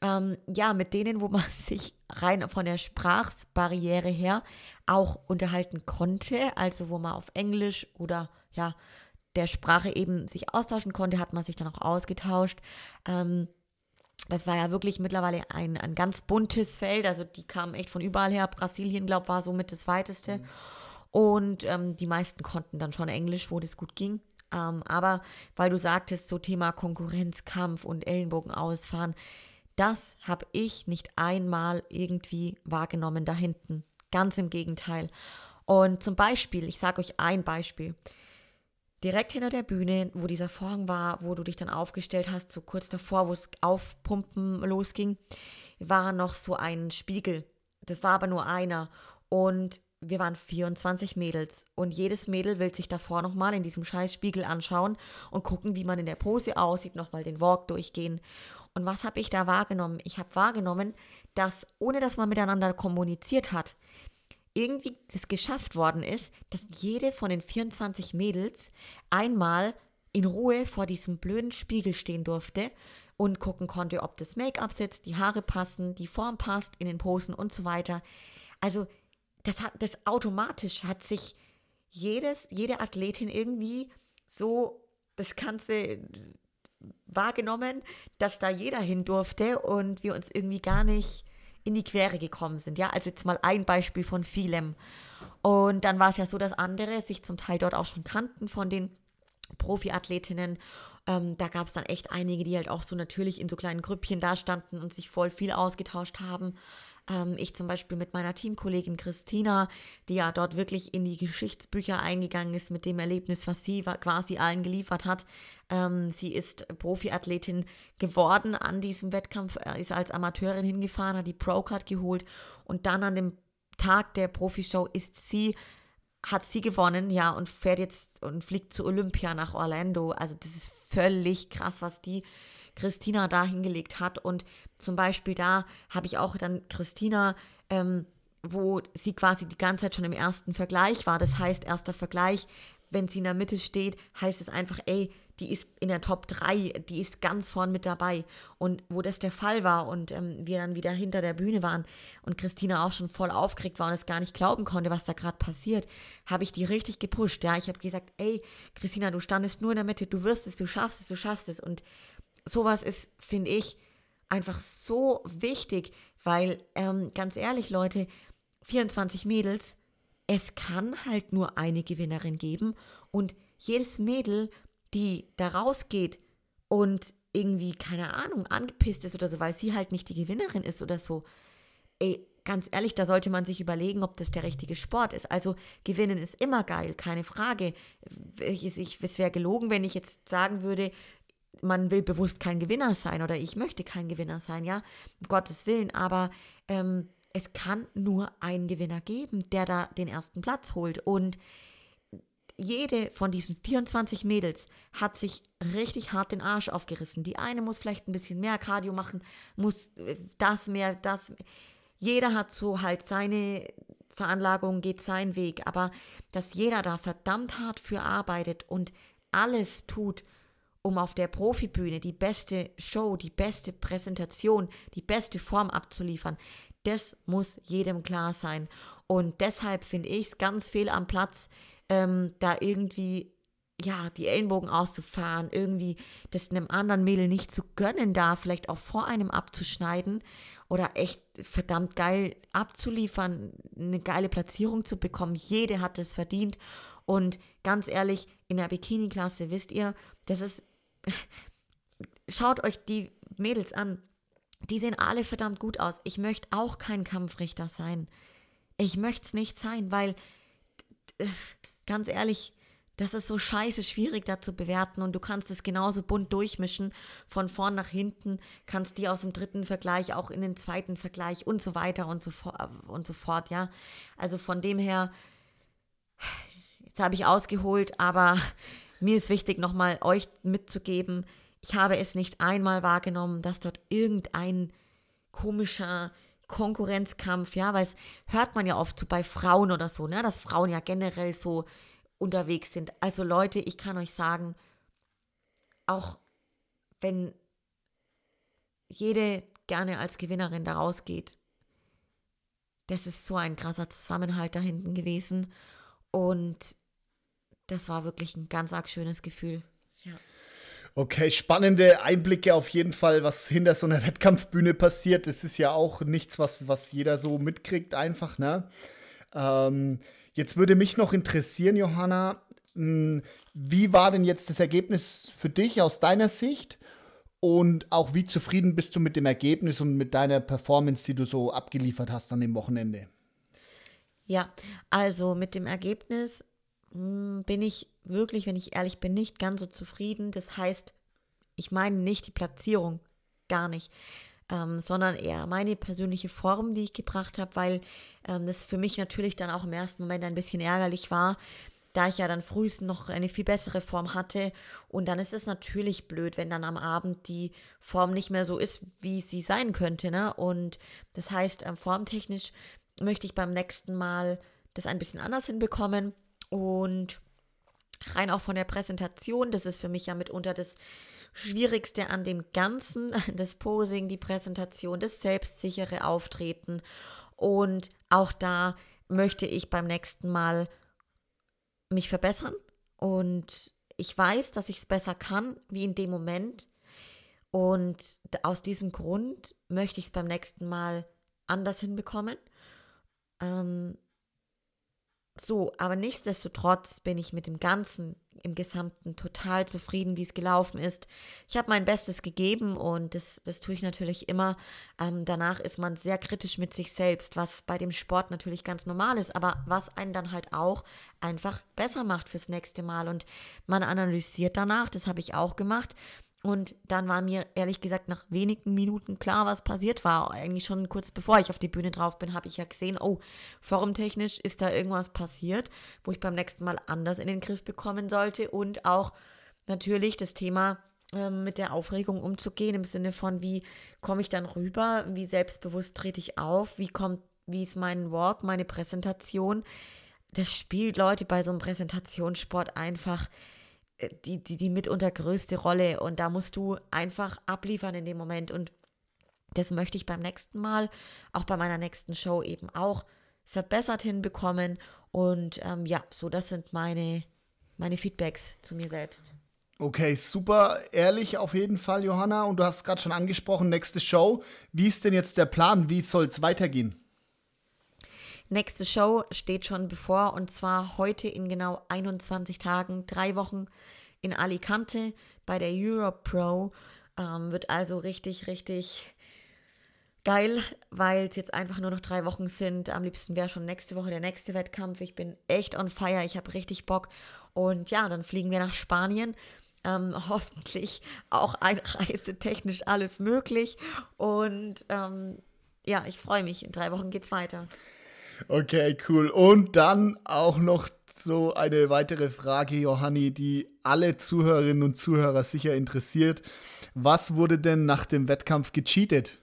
ähm, ja, mit denen, wo man sich rein von der Sprachbarriere her auch unterhalten konnte, also wo man auf Englisch oder ja, der Sprache eben sich austauschen konnte, hat man sich dann auch ausgetauscht. Ähm, das war ja wirklich mittlerweile ein, ein ganz buntes Feld. Also die kamen echt von überall her. Brasilien, glaube ich, war somit das weiteste. Mhm. Und ähm, die meisten konnten dann schon Englisch, wo das gut ging. Ähm, aber weil du sagtest, so Thema Konkurrenzkampf und Ellenbogen ausfahren, das habe ich nicht einmal irgendwie wahrgenommen da hinten. Ganz im Gegenteil. Und zum Beispiel, ich sage euch ein Beispiel. Direkt hinter der Bühne, wo dieser Vorhang war, wo du dich dann aufgestellt hast, so kurz davor, wo es aufpumpen losging, war noch so ein Spiegel. Das war aber nur einer. Und wir waren 24 Mädels und jedes Mädel will sich davor nochmal in diesem Scheißspiegel anschauen und gucken, wie man in der Pose aussieht, nochmal den Walk durchgehen. Und was habe ich da wahrgenommen? Ich habe wahrgenommen, dass ohne dass man miteinander kommuniziert hat, irgendwie das geschafft worden ist, dass jede von den 24 Mädels einmal in Ruhe vor diesem blöden Spiegel stehen durfte und gucken konnte, ob das Make-up sitzt, die Haare passen, die Form passt in den Posen und so weiter. Also das hat das automatisch hat sich jedes jede Athletin irgendwie so das Ganze wahrgenommen, dass da jeder hin durfte und wir uns irgendwie gar nicht in die Quere gekommen sind. Ja, also jetzt mal ein Beispiel von vielem. Und dann war es ja so, dass andere sich zum Teil dort auch schon kannten von den Profiathletinnen. Ähm, da gab es dann echt einige, die halt auch so natürlich in so kleinen Grüppchen da standen und sich voll viel ausgetauscht haben. Ähm, ich zum Beispiel mit meiner Teamkollegin Christina, die ja dort wirklich in die Geschichtsbücher eingegangen ist mit dem Erlebnis, was sie quasi allen geliefert hat. Ähm, sie ist Profiathletin geworden an diesem Wettkampf, äh, ist als Amateurin hingefahren, hat die Pro-Card geholt und dann an dem Tag der Profishow ist sie hat sie gewonnen, ja, und fährt jetzt und fliegt zu Olympia nach Orlando. Also das ist völlig krass, was die Christina da hingelegt hat. Und zum Beispiel da habe ich auch dann Christina, ähm, wo sie quasi die ganze Zeit schon im ersten Vergleich war. Das heißt, erster Vergleich, wenn sie in der Mitte steht, heißt es einfach, ey, die ist in der Top 3, die ist ganz vorn mit dabei. Und wo das der Fall war und ähm, wir dann wieder hinter der Bühne waren und Christina auch schon voll aufgeregt war und es gar nicht glauben konnte, was da gerade passiert, habe ich die richtig gepusht. Ja, ich habe gesagt, ey, Christina, du standest nur in der Mitte, du wirst es, du schaffst es, du schaffst es. Und sowas ist, finde ich, einfach so wichtig, weil ähm, ganz ehrlich, Leute, 24 Mädels, es kann halt nur eine Gewinnerin geben und jedes Mädel, die da rausgeht und irgendwie, keine Ahnung, angepisst ist oder so, weil sie halt nicht die Gewinnerin ist oder so, ey, ganz ehrlich, da sollte man sich überlegen, ob das der richtige Sport ist. Also gewinnen ist immer geil, keine Frage. Ich, ich, es wäre gelogen, wenn ich jetzt sagen würde, man will bewusst kein Gewinner sein oder ich möchte kein Gewinner sein, ja, um Gottes Willen, aber ähm, es kann nur einen Gewinner geben, der da den ersten Platz holt und jede von diesen 24 Mädels hat sich richtig hart den Arsch aufgerissen. Die eine muss vielleicht ein bisschen mehr Cardio machen, muss äh, das mehr, das. Jeder hat so halt seine Veranlagung, geht seinen Weg, aber dass jeder da verdammt hart für arbeitet und alles tut, um auf der Profibühne die beste Show, die beste Präsentation, die beste Form abzuliefern. Das muss jedem klar sein. Und deshalb finde ich es ganz fehl am Platz, ähm, da irgendwie ja, die Ellenbogen auszufahren, irgendwie das einem anderen Mädel nicht zu gönnen, da vielleicht auch vor einem abzuschneiden oder echt verdammt geil abzuliefern, eine geile Platzierung zu bekommen. Jede hat es verdient. Und ganz ehrlich, in der Bikini-Klasse wisst ihr, das ist schaut euch die Mädels an. Die sehen alle verdammt gut aus. Ich möchte auch kein Kampfrichter sein. Ich möchte es nicht sein, weil, ganz ehrlich, das ist so scheiße schwierig da zu bewerten und du kannst es genauso bunt durchmischen, von vorn nach hinten, kannst die aus dem dritten Vergleich auch in den zweiten Vergleich und so weiter und so, und so fort, ja. Also von dem her, jetzt habe ich ausgeholt, aber mir ist wichtig, nochmal euch mitzugeben, ich habe es nicht einmal wahrgenommen, dass dort irgendein komischer Konkurrenzkampf, ja, weil es hört man ja oft so bei Frauen oder so, ne, dass Frauen ja generell so unterwegs sind. Also Leute, ich kann euch sagen, auch wenn jede gerne als Gewinnerin da rausgeht, das ist so ein krasser Zusammenhalt da hinten gewesen und das war wirklich ein ganz arg schönes Gefühl. Ja. Okay, spannende Einblicke auf jeden Fall, was hinter so einer Wettkampfbühne passiert. Das ist ja auch nichts, was, was jeder so mitkriegt, einfach, ne? Ähm, jetzt würde mich noch interessieren, Johanna, hm, wie war denn jetzt das Ergebnis für dich aus deiner Sicht? Und auch wie zufrieden bist du mit dem Ergebnis und mit deiner Performance, die du so abgeliefert hast an dem Wochenende? Ja, also mit dem Ergebnis bin ich wirklich, wenn ich ehrlich bin, nicht ganz so zufrieden. Das heißt, ich meine nicht die Platzierung, gar nicht, ähm, sondern eher meine persönliche Form, die ich gebracht habe, weil ähm, das für mich natürlich dann auch im ersten Moment ein bisschen ärgerlich war, da ich ja dann frühestens noch eine viel bessere Form hatte. Und dann ist es natürlich blöd, wenn dann am Abend die Form nicht mehr so ist, wie sie sein könnte. Ne? Und das heißt, ähm, formtechnisch möchte ich beim nächsten Mal das ein bisschen anders hinbekommen. Und rein auch von der Präsentation, das ist für mich ja mitunter das Schwierigste an dem Ganzen, das Posing, die Präsentation, das selbstsichere Auftreten. Und auch da möchte ich beim nächsten Mal mich verbessern und ich weiß, dass ich es besser kann, wie in dem Moment. Und aus diesem Grund möchte ich es beim nächsten Mal anders hinbekommen. Ähm, so, aber nichtsdestotrotz bin ich mit dem Ganzen im Gesamten total zufrieden, wie es gelaufen ist. Ich habe mein Bestes gegeben und das, das tue ich natürlich immer. Ähm, danach ist man sehr kritisch mit sich selbst, was bei dem Sport natürlich ganz normal ist, aber was einen dann halt auch einfach besser macht fürs nächste Mal. Und man analysiert danach, das habe ich auch gemacht. Und dann war mir ehrlich gesagt nach wenigen Minuten klar, was passiert war. Eigentlich schon kurz bevor ich auf die Bühne drauf bin, habe ich ja gesehen, oh, formtechnisch ist da irgendwas passiert, wo ich beim nächsten Mal anders in den Griff bekommen sollte. Und auch natürlich das Thema ähm, mit der Aufregung umzugehen, im Sinne von, wie komme ich dann rüber, wie selbstbewusst trete ich auf, wie kommt, wie ist mein Walk, meine Präsentation. Das spielt Leute bei so einem Präsentationssport einfach die, die, die mitunter größte Rolle und da musst du einfach abliefern in dem Moment und das möchte ich beim nächsten Mal, auch bei meiner nächsten Show eben auch verbessert hinbekommen und ähm, ja, so das sind meine, meine Feedbacks zu mir selbst. Okay, super ehrlich auf jeden Fall, Johanna. Und du hast gerade schon angesprochen, nächste Show. Wie ist denn jetzt der Plan? Wie soll es weitergehen? Nächste Show steht schon bevor und zwar heute in genau 21 Tagen, drei Wochen in Alicante bei der Europe Pro. Ähm, wird also richtig, richtig geil, weil es jetzt einfach nur noch drei Wochen sind. Am liebsten wäre schon nächste Woche der nächste Wettkampf. Ich bin echt on fire, ich habe richtig Bock. Und ja, dann fliegen wir nach Spanien. Ähm, hoffentlich auch einreisetechnisch alles möglich. Und ähm, ja, ich freue mich. In drei Wochen geht's weiter. Okay, cool. Und dann auch noch so eine weitere Frage, Johanni, die alle Zuhörerinnen und Zuhörer sicher interessiert. Was wurde denn nach dem Wettkampf gecheatet?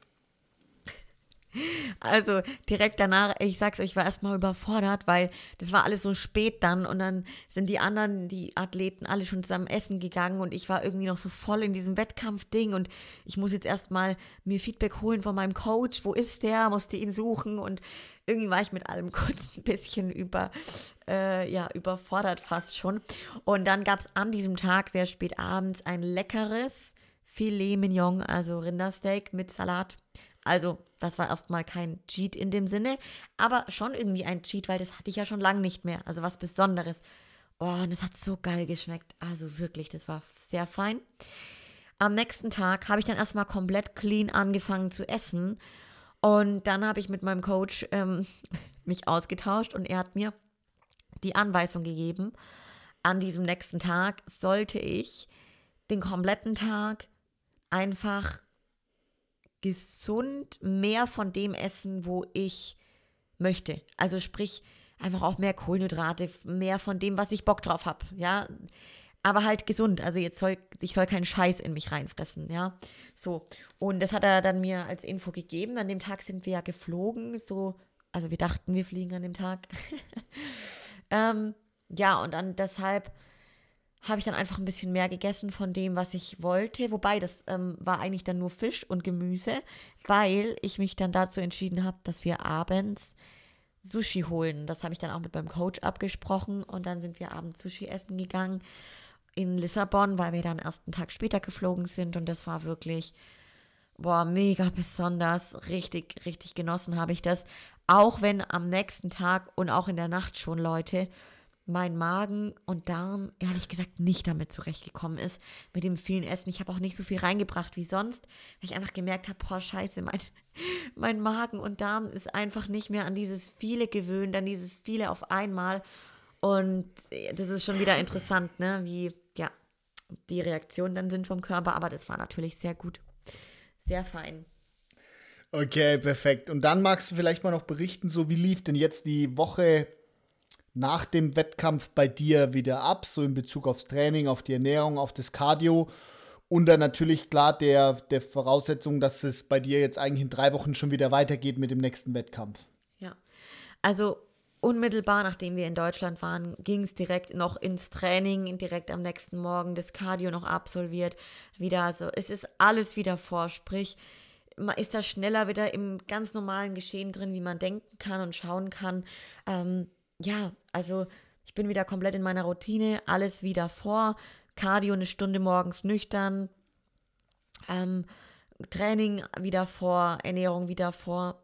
Also direkt danach, ich sag's euch, ich war erstmal überfordert, weil das war alles so spät dann und dann sind die anderen, die Athleten, alle schon zusammen essen gegangen und ich war irgendwie noch so voll in diesem Wettkampfding und ich muss jetzt erstmal mir Feedback holen von meinem Coach, wo ist der, musste ihn suchen und irgendwie war ich mit allem kurz ein bisschen über, äh, ja, überfordert fast schon. Und dann gab es an diesem Tag sehr spät abends ein leckeres Filet Mignon, also Rindersteak mit Salat also, das war erstmal kein Cheat in dem Sinne, aber schon irgendwie ein Cheat, weil das hatte ich ja schon lange nicht mehr. Also was Besonderes. Oh, und es hat so geil geschmeckt. Also wirklich, das war sehr fein. Am nächsten Tag habe ich dann erstmal komplett clean angefangen zu essen. Und dann habe ich mit meinem Coach ähm, mich ausgetauscht und er hat mir die Anweisung gegeben, an diesem nächsten Tag sollte ich den kompletten Tag einfach gesund mehr von dem essen, wo ich möchte. Also sprich, einfach auch mehr Kohlenhydrate, mehr von dem, was ich Bock drauf habe, ja. Aber halt gesund. Also jetzt soll, ich soll keinen Scheiß in mich reinfressen, ja. So. Und das hat er dann mir als Info gegeben. An dem Tag sind wir ja geflogen, so, also wir dachten, wir fliegen an dem Tag. ähm, ja, und dann deshalb habe ich dann einfach ein bisschen mehr gegessen von dem, was ich wollte. Wobei, das ähm, war eigentlich dann nur Fisch und Gemüse, weil ich mich dann dazu entschieden habe, dass wir abends Sushi holen. Das habe ich dann auch mit meinem Coach abgesprochen und dann sind wir abends Sushi essen gegangen in Lissabon, weil wir dann ersten Tag später geflogen sind und das war wirklich boah, mega besonders, richtig, richtig genossen habe ich das. Auch wenn am nächsten Tag und auch in der Nacht schon Leute mein Magen und Darm ehrlich gesagt nicht damit zurechtgekommen ist, mit dem vielen Essen. Ich habe auch nicht so viel reingebracht wie sonst, weil ich einfach gemerkt habe, boah, scheiße, mein, mein Magen und Darm ist einfach nicht mehr an dieses viele gewöhnt, an dieses viele auf einmal. Und das ist schon wieder interessant, ne, wie, die Reaktionen dann sind vom Körper, aber das war natürlich sehr gut. Sehr fein. Okay, perfekt. Und dann magst du vielleicht mal noch berichten, so wie lief denn jetzt die Woche nach dem Wettkampf bei dir wieder ab, so in Bezug aufs Training, auf die Ernährung, auf das Cardio und dann natürlich klar der, der Voraussetzung, dass es bei dir jetzt eigentlich in drei Wochen schon wieder weitergeht mit dem nächsten Wettkampf. Ja, also unmittelbar nachdem wir in Deutschland waren, ging es direkt noch ins Training, direkt am nächsten Morgen das Cardio noch absolviert, wieder, also es ist alles wieder vor, sprich, man ist da schneller wieder im ganz normalen Geschehen drin, wie man denken kann und schauen kann. Ähm, ja, also ich bin wieder komplett in meiner Routine, alles wieder vor. Cardio eine Stunde morgens nüchtern, ähm, Training wieder vor, Ernährung wieder vor.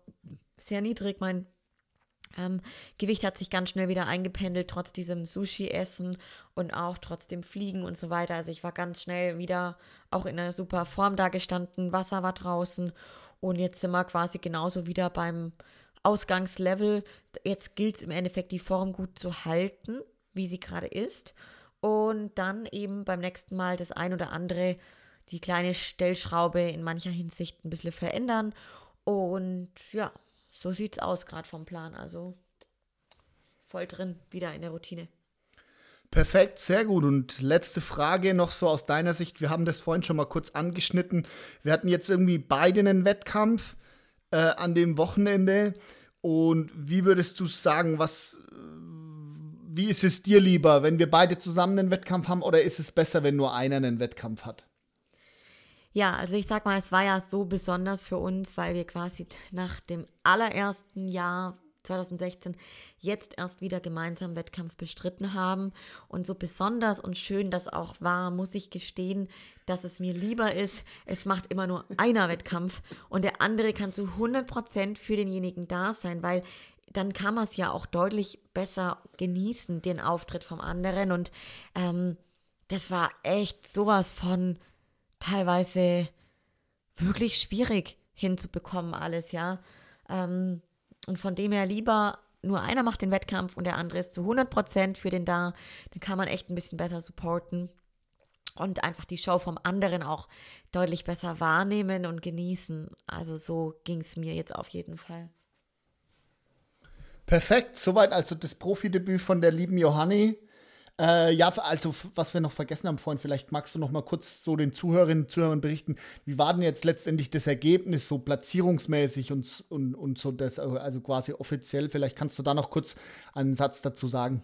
Sehr niedrig, mein ähm, Gewicht hat sich ganz schnell wieder eingependelt, trotz diesem Sushi-Essen und auch trotz dem Fliegen und so weiter. Also ich war ganz schnell wieder auch in einer super Form da gestanden, Wasser war draußen und jetzt sind wir quasi genauso wieder beim Ausgangslevel. Jetzt gilt es im Endeffekt, die Form gut zu halten, wie sie gerade ist. Und dann eben beim nächsten Mal das ein oder andere, die kleine Stellschraube in mancher Hinsicht ein bisschen verändern. Und ja, so sieht es aus gerade vom Plan. Also voll drin, wieder in der Routine. Perfekt, sehr gut. Und letzte Frage noch so aus deiner Sicht. Wir haben das vorhin schon mal kurz angeschnitten. Wir hatten jetzt irgendwie beide einen Wettkampf äh, an dem Wochenende. Und wie würdest du sagen, was, wie ist es dir lieber, wenn wir beide zusammen einen Wettkampf haben oder ist es besser, wenn nur einer einen Wettkampf hat? Ja, also ich sag mal, es war ja so besonders für uns, weil wir quasi nach dem allerersten Jahr 2016 jetzt erst wieder gemeinsam Wettkampf bestritten haben. Und so besonders und schön das auch war, muss ich gestehen, dass es mir lieber ist, es macht immer nur einer Wettkampf und der andere kann zu 100% für denjenigen da sein, weil dann kann man es ja auch deutlich besser genießen, den Auftritt vom anderen. Und ähm, das war echt sowas von teilweise wirklich schwierig hinzubekommen, alles, ja. Ähm, und von dem her lieber nur einer macht den Wettkampf und der andere ist zu 100% für den da. Dann kann man echt ein bisschen besser supporten und einfach die Show vom anderen auch deutlich besser wahrnehmen und genießen. Also so ging es mir jetzt auf jeden Fall. Perfekt, soweit also das Profidebüt von der lieben Johanni. Äh, ja, also was wir noch vergessen haben vorhin, vielleicht magst du noch mal kurz so den Zuhörerinnen und Zuhörern berichten, wie war denn jetzt letztendlich das Ergebnis so platzierungsmäßig und, und, und so das, also quasi offiziell, vielleicht kannst du da noch kurz einen Satz dazu sagen.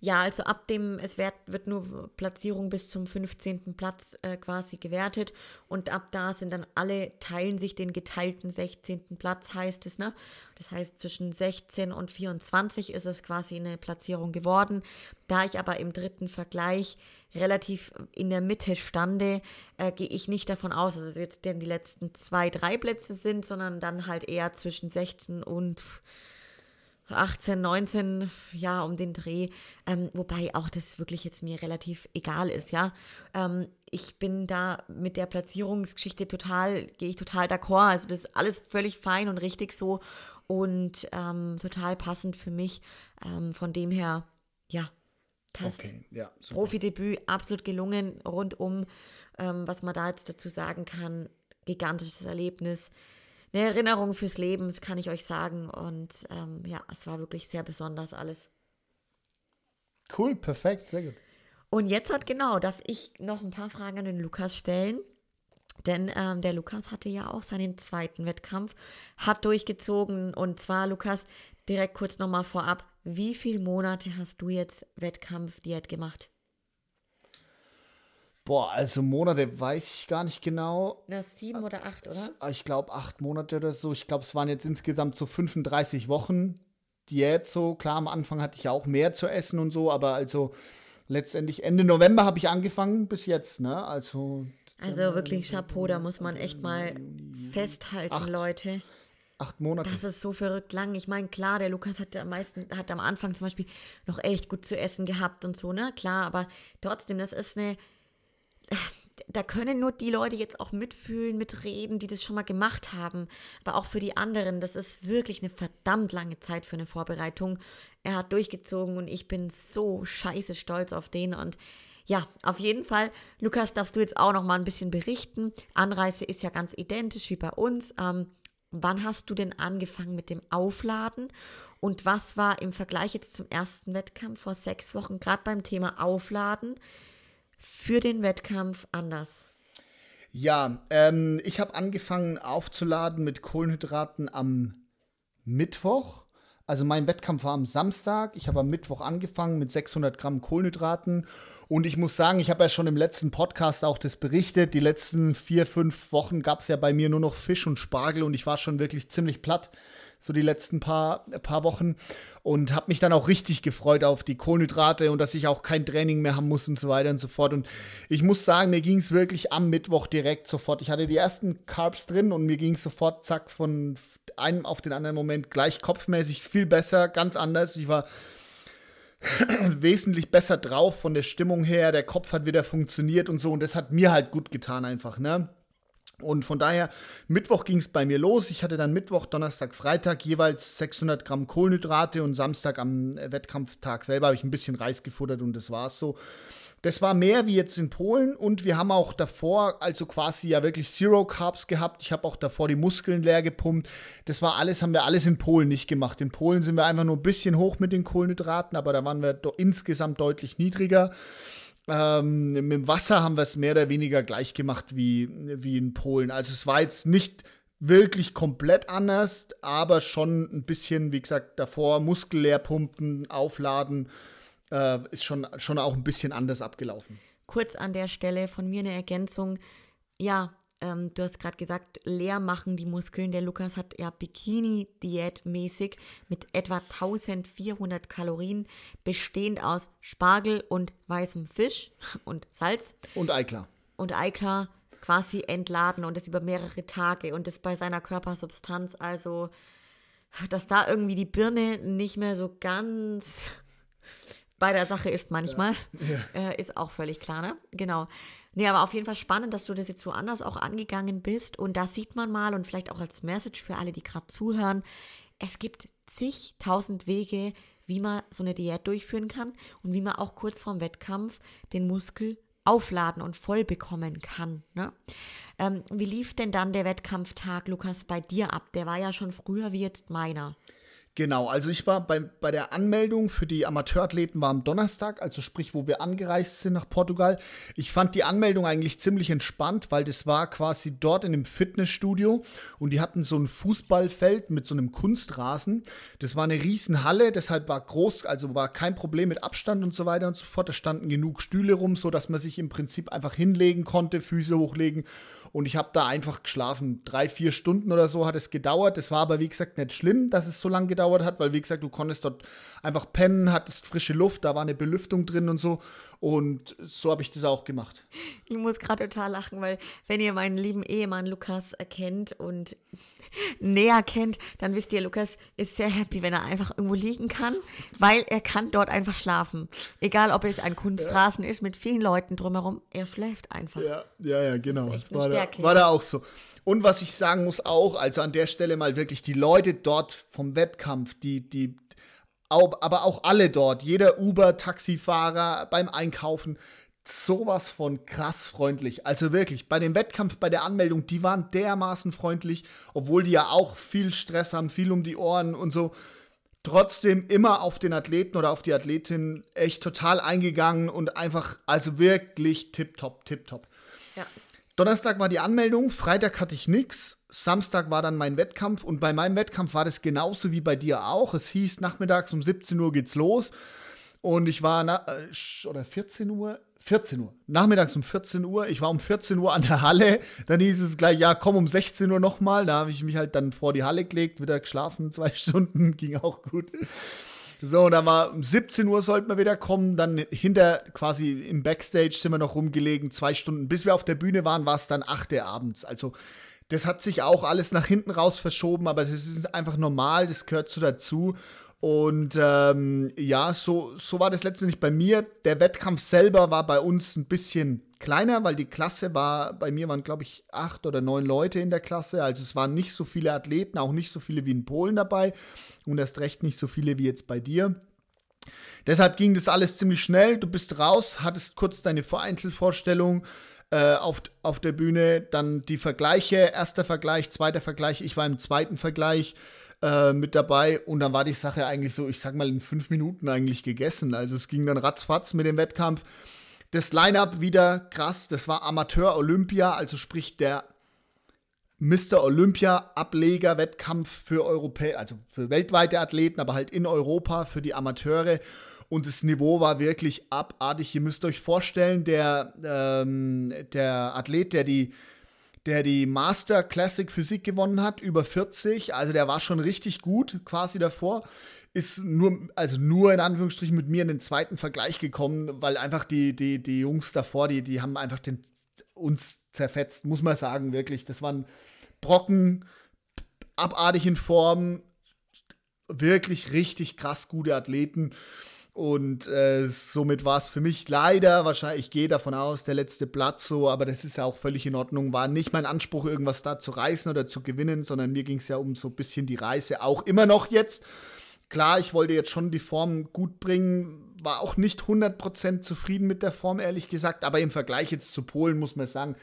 Ja, also ab dem, es wird, wird nur Platzierung bis zum 15. Platz äh, quasi gewertet und ab da sind dann alle, teilen sich den geteilten 16. Platz, heißt es, ne? Das heißt, zwischen 16 und 24 ist es quasi eine Platzierung geworden. Da ich aber im dritten Vergleich relativ in der Mitte stande, äh, gehe ich nicht davon aus, dass es jetzt denn die letzten zwei, drei Plätze sind, sondern dann halt eher zwischen 16 und 18, 19, ja, um den Dreh. Ähm, wobei auch das wirklich jetzt mir relativ egal ist, ja. Ähm, ich bin da mit der Platzierungsgeschichte total, gehe ich total d'accord. Also das ist alles völlig fein und richtig so und ähm, total passend für mich. Ähm, von dem her, ja, passt. Okay, ja, Profidebüt, absolut gelungen, rundum, ähm, was man da jetzt dazu sagen kann. Gigantisches Erlebnis eine Erinnerung fürs Leben, das kann ich euch sagen. Und ähm, ja, es war wirklich sehr besonders alles. Cool, perfekt, sehr gut. Und jetzt hat genau, darf ich noch ein paar Fragen an den Lukas stellen. Denn ähm, der Lukas hatte ja auch seinen zweiten Wettkampf, hat durchgezogen. Und zwar, Lukas, direkt kurz nochmal vorab, wie viele Monate hast du jetzt Wettkampfdiät gemacht? Boah, also Monate weiß ich gar nicht genau. Na, sieben oder acht, oder? Ich glaube acht Monate oder so. Ich glaube, es waren jetzt insgesamt so 35 Wochen, Diät so. Klar, am Anfang hatte ich ja auch mehr zu essen und so, aber also letztendlich Ende November habe ich angefangen bis jetzt, ne? Also. Also wirklich Chapeau, da muss man echt mal festhalten, acht, Leute. Acht Monate. Das ist so verrückt lang. Ich meine, klar, der Lukas hat am meisten, hat am Anfang zum Beispiel noch echt gut zu essen gehabt und so, ne? Klar, aber trotzdem, das ist eine da können nur die Leute jetzt auch mitfühlen, mitreden, die das schon mal gemacht haben. Aber auch für die anderen, das ist wirklich eine verdammt lange Zeit für eine Vorbereitung. Er hat durchgezogen und ich bin so scheiße stolz auf den und ja, auf jeden Fall, Lukas, darfst du jetzt auch noch mal ein bisschen berichten. Anreise ist ja ganz identisch wie bei uns. Ähm, wann hast du denn angefangen mit dem Aufladen und was war im Vergleich jetzt zum ersten Wettkampf vor sechs Wochen, gerade beim Thema Aufladen, für den Wettkampf anders? Ja, ähm, ich habe angefangen aufzuladen mit Kohlenhydraten am Mittwoch. Also mein Wettkampf war am Samstag. Ich habe am Mittwoch angefangen mit 600 Gramm Kohlenhydraten. Und ich muss sagen, ich habe ja schon im letzten Podcast auch das berichtet. Die letzten vier, fünf Wochen gab es ja bei mir nur noch Fisch und Spargel und ich war schon wirklich ziemlich platt so die letzten paar, paar Wochen. Und habe mich dann auch richtig gefreut auf die Kohlenhydrate und dass ich auch kein Training mehr haben muss und so weiter und so fort. Und ich muss sagen, mir ging es wirklich am Mittwoch direkt sofort. Ich hatte die ersten Carbs drin und mir ging es sofort, zack, von einem auf den anderen Moment gleich kopfmäßig viel besser, ganz anders. Ich war wesentlich besser drauf von der Stimmung her. Der Kopf hat wieder funktioniert und so. Und das hat mir halt gut getan einfach, ne? Und von daher, Mittwoch ging es bei mir los. Ich hatte dann Mittwoch, Donnerstag, Freitag jeweils 600 Gramm Kohlenhydrate und Samstag am Wettkampftag selber habe ich ein bisschen Reis gefuttert und das war es so. Das war mehr wie jetzt in Polen und wir haben auch davor, also quasi ja wirklich Zero Carbs gehabt. Ich habe auch davor die Muskeln leer gepumpt. Das war alles, haben wir alles in Polen nicht gemacht. In Polen sind wir einfach nur ein bisschen hoch mit den Kohlenhydraten, aber da waren wir insgesamt deutlich niedriger. Ähm, mit dem Wasser haben wir es mehr oder weniger gleich gemacht wie, wie in Polen. Also es war jetzt nicht wirklich komplett anders, aber schon ein bisschen, wie gesagt, davor Muskel pumpen, aufladen, äh, ist schon, schon auch ein bisschen anders abgelaufen. Kurz an der Stelle von mir eine Ergänzung. Ja, ähm, du hast gerade gesagt, leer machen die Muskeln. Der Lukas hat ja Bikini-Diät-mäßig mit etwa 1400 Kalorien, bestehend aus Spargel und weißem Fisch und Salz. Und Eiklar. Und Eiklar quasi entladen und das über mehrere Tage und das bei seiner Körpersubstanz. Also, dass da irgendwie die Birne nicht mehr so ganz bei der Sache ist manchmal, ja. Ja. Äh, ist auch völlig klar, ne? Genau. Nee, aber auf jeden Fall spannend, dass du das jetzt so anders auch angegangen bist. Und da sieht man mal und vielleicht auch als Message für alle, die gerade zuhören, es gibt zigtausend Wege, wie man so eine Diät durchführen kann und wie man auch kurz vorm Wettkampf den Muskel aufladen und voll bekommen kann. Ne? Ähm, wie lief denn dann der Wettkampftag, Lukas, bei dir ab? Der war ja schon früher wie jetzt meiner. Genau, also ich war bei, bei der Anmeldung für die Amateurathleten war am Donnerstag, also sprich, wo wir angereist sind nach Portugal. Ich fand die Anmeldung eigentlich ziemlich entspannt, weil das war quasi dort in einem Fitnessstudio und die hatten so ein Fußballfeld mit so einem Kunstrasen. Das war eine Riesenhalle, deshalb war groß, also war kein Problem mit Abstand und so weiter und so fort. Da standen genug Stühle rum, so dass man sich im Prinzip einfach hinlegen konnte, Füße hochlegen und ich habe da einfach geschlafen. Drei, vier Stunden oder so hat es gedauert. Das war aber, wie gesagt, nicht schlimm, dass es so lange gedauert hat, weil, wie gesagt, du konntest dort einfach pennen, hattest frische Luft, da war eine Belüftung drin und so. Und so habe ich das auch gemacht. Ich muss gerade total lachen, weil wenn ihr meinen lieben Ehemann Lukas erkennt und näher kennt, dann wisst ihr, Lukas ist sehr happy, wenn er einfach irgendwo liegen kann, weil er kann dort einfach schlafen. Egal, ob es ein Kunststraßen ja. ist mit vielen Leuten drumherum, er schläft einfach. Ja, ja, ja genau. Das war, da, war da auch so. Und was ich sagen muss auch, also an der Stelle mal wirklich die Leute dort vom Wettkampf, die, die, aber auch alle dort, jeder Uber-Taxifahrer beim Einkaufen, sowas von krass freundlich. Also wirklich, bei dem Wettkampf, bei der Anmeldung, die waren dermaßen freundlich, obwohl die ja auch viel Stress haben, viel um die Ohren und so. Trotzdem immer auf den Athleten oder auf die Athletin echt total eingegangen und einfach, also wirklich tipptopp, tipptopp. Ja. Donnerstag war die Anmeldung, Freitag hatte ich nichts, Samstag war dann mein Wettkampf und bei meinem Wettkampf war das genauso wie bei dir auch. Es hieß, nachmittags um 17 Uhr geht's los und ich war, na, äh, oder 14 Uhr, 14 Uhr. Nachmittags um 14 Uhr. Ich war um 14 Uhr an der Halle. Dann hieß es gleich, ja, komm um 16 Uhr nochmal. Da habe ich mich halt dann vor die Halle gelegt, wieder geschlafen, zwei Stunden, ging auch gut. So, und dann war um 17 Uhr sollten wir wieder kommen. Dann hinter quasi im Backstage sind wir noch rumgelegen, zwei Stunden. Bis wir auf der Bühne waren, war es dann 8 Uhr abends. Also das hat sich auch alles nach hinten raus verschoben, aber es ist einfach normal, das gehört so dazu. Und ähm, ja, so, so war das letztendlich bei mir. Der Wettkampf selber war bei uns ein bisschen kleiner, weil die Klasse war, bei mir waren, glaube ich, acht oder neun Leute in der Klasse. Also es waren nicht so viele Athleten, auch nicht so viele wie in Polen dabei und erst recht nicht so viele wie jetzt bei dir. Deshalb ging das alles ziemlich schnell. Du bist raus, hattest kurz deine Einzelvorstellung äh, auf, auf der Bühne, dann die Vergleiche, erster Vergleich, zweiter Vergleich. Ich war im zweiten Vergleich äh, mit dabei und dann war die Sache eigentlich so, ich sag mal, in fünf Minuten eigentlich gegessen. Also es ging dann ratzfatz mit dem Wettkampf. Das Line-up wieder krass, das war Amateur Olympia, also sprich der Mr. Olympia Ableger-Wettkampf für Europäer, also für weltweite Athleten, aber halt in Europa für die Amateure. Und das Niveau war wirklich abartig. Ihr müsst euch vorstellen, der, ähm, der Athlet, der die der die Master Classic Physik gewonnen hat, über 40. Also der war schon richtig gut quasi davor. Ist nur, also nur in Anführungsstrichen mit mir in den zweiten Vergleich gekommen, weil einfach die, die, die Jungs davor, die, die haben einfach den, uns zerfetzt, muss man sagen, wirklich. Das waren Brocken, abartig in Form, wirklich richtig krass gute Athleten. Und äh, somit war es für mich leider, wahrscheinlich, ich gehe davon aus, der letzte Platz so, aber das ist ja auch völlig in Ordnung. War nicht mein Anspruch, irgendwas da zu reißen oder zu gewinnen, sondern mir ging es ja um so ein bisschen die Reise, auch immer noch jetzt. Klar, ich wollte jetzt schon die Form gut bringen, war auch nicht 100% zufrieden mit der Form, ehrlich gesagt, aber im Vergleich jetzt zu Polen muss man sagen,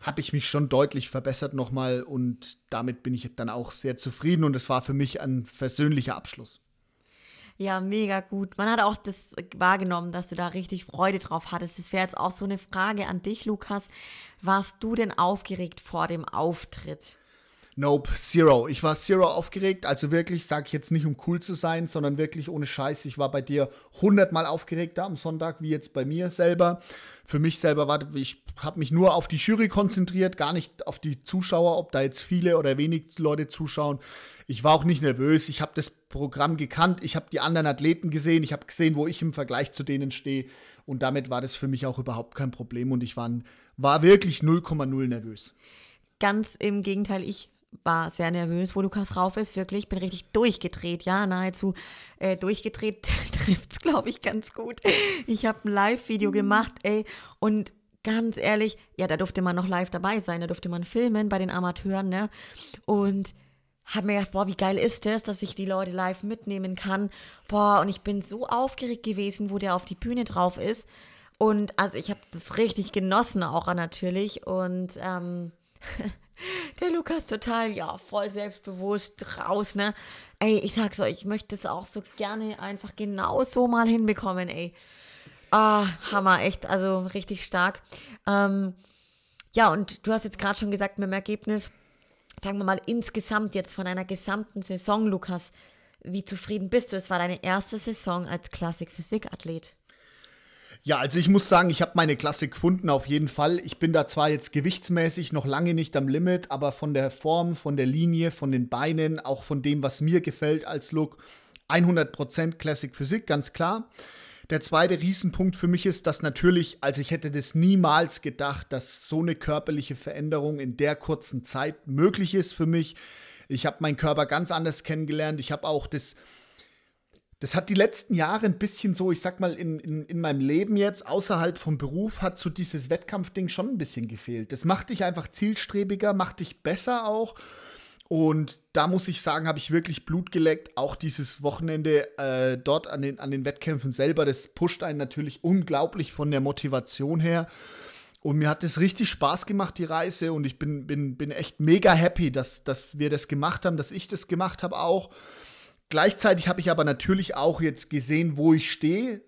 habe ich mich schon deutlich verbessert nochmal und damit bin ich dann auch sehr zufrieden und es war für mich ein versöhnlicher Abschluss. Ja, mega gut. Man hat auch das wahrgenommen, dass du da richtig Freude drauf hattest. Das wäre jetzt auch so eine Frage an dich, Lukas. Warst du denn aufgeregt vor dem Auftritt? Nope, zero. Ich war zero aufgeregt. Also wirklich, sage ich jetzt nicht, um cool zu sein, sondern wirklich ohne Scheiß. Ich war bei dir hundertmal aufgeregter am Sonntag, wie jetzt bei mir selber. Für mich selber war, ich habe mich nur auf die Jury konzentriert, gar nicht auf die Zuschauer, ob da jetzt viele oder wenig Leute zuschauen. Ich war auch nicht nervös. Ich habe das Programm gekannt. Ich habe die anderen Athleten gesehen. Ich habe gesehen, wo ich im Vergleich zu denen stehe. Und damit war das für mich auch überhaupt kein Problem. Und ich war, war wirklich 0,0 nervös. Ganz im Gegenteil, ich war sehr nervös, wo Lukas rauf ist, wirklich. Ich bin richtig durchgedreht, ja, nahezu äh, durchgedreht trifft es, glaube ich, ganz gut. Ich habe ein Live-Video gemacht, ey, und ganz ehrlich, ja, da durfte man noch live dabei sein, da durfte man filmen bei den Amateuren, ne? Und habe mir gedacht, boah, wie geil ist das, dass ich die Leute live mitnehmen kann. Boah, und ich bin so aufgeregt gewesen, wo der auf die Bühne drauf ist. Und also ich habe das richtig genossen auch natürlich. Und ähm, Der Lukas total, ja, voll selbstbewusst raus, ne? Ey, ich sag's euch, ich möchte es auch so gerne einfach genau so mal hinbekommen, ey. Ah, Hammer, echt, also richtig stark. Ähm, ja, und du hast jetzt gerade schon gesagt, mit dem Ergebnis, sagen wir mal, insgesamt jetzt von einer gesamten Saison, Lukas, wie zufrieden bist du? Es war deine erste Saison als Klassik-Physik-Athlet. Ja, also ich muss sagen, ich habe meine Klasse gefunden auf jeden Fall. Ich bin da zwar jetzt gewichtsmäßig noch lange nicht am Limit, aber von der Form, von der Linie, von den Beinen, auch von dem, was mir gefällt als Look, 100% Classic Physik, ganz klar. Der zweite Riesenpunkt für mich ist, dass natürlich, also ich hätte das niemals gedacht, dass so eine körperliche Veränderung in der kurzen Zeit möglich ist für mich. Ich habe meinen Körper ganz anders kennengelernt. Ich habe auch das das hat die letzten Jahre ein bisschen so, ich sag mal, in, in, in meinem Leben jetzt, außerhalb vom Beruf, hat so dieses Wettkampfding schon ein bisschen gefehlt. Das macht dich einfach zielstrebiger, macht dich besser auch. Und da muss ich sagen, habe ich wirklich Blut geleckt. Auch dieses Wochenende äh, dort an den, an den Wettkämpfen selber, das pusht einen natürlich unglaublich von der Motivation her. Und mir hat es richtig Spaß gemacht, die Reise. Und ich bin, bin, bin echt mega happy, dass, dass wir das gemacht haben, dass ich das gemacht habe auch. Gleichzeitig habe ich aber natürlich auch jetzt gesehen, wo ich stehe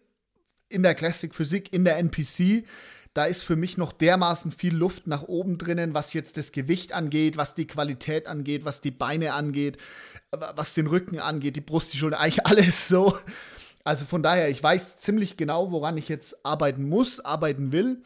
in der Classic Physik, in der NPC. Da ist für mich noch dermaßen viel Luft nach oben drinnen, was jetzt das Gewicht angeht, was die Qualität angeht, was die Beine angeht, was den Rücken angeht, die Brust, die Schulter, eigentlich alles so. Also von daher, ich weiß ziemlich genau, woran ich jetzt arbeiten muss, arbeiten will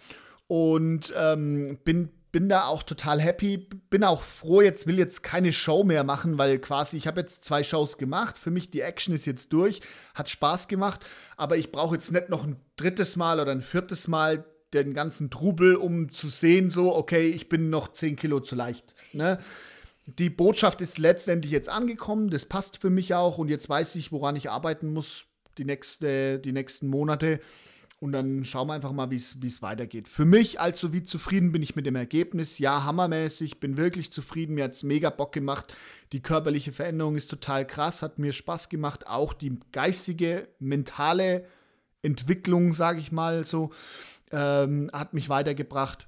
und ähm, bin, bin da auch total happy. Bin auch froh, jetzt will jetzt keine Show mehr machen, weil quasi ich habe jetzt zwei Shows gemacht. Für mich die Action ist jetzt durch, hat Spaß gemacht, aber ich brauche jetzt nicht noch ein drittes Mal oder ein viertes Mal den ganzen Trubel, um zu sehen, so, okay, ich bin noch 10 Kilo zu leicht. Ne? Die Botschaft ist letztendlich jetzt angekommen, das passt für mich auch und jetzt weiß ich, woran ich arbeiten muss die, nächste, die nächsten Monate. Und dann schauen wir einfach mal, wie es weitergeht. Für mich also, wie zufrieden bin ich mit dem Ergebnis? Ja, hammermäßig, bin wirklich zufrieden. Mir hat es mega Bock gemacht. Die körperliche Veränderung ist total krass, hat mir Spaß gemacht. Auch die geistige, mentale Entwicklung, sage ich mal so, ähm, hat mich weitergebracht.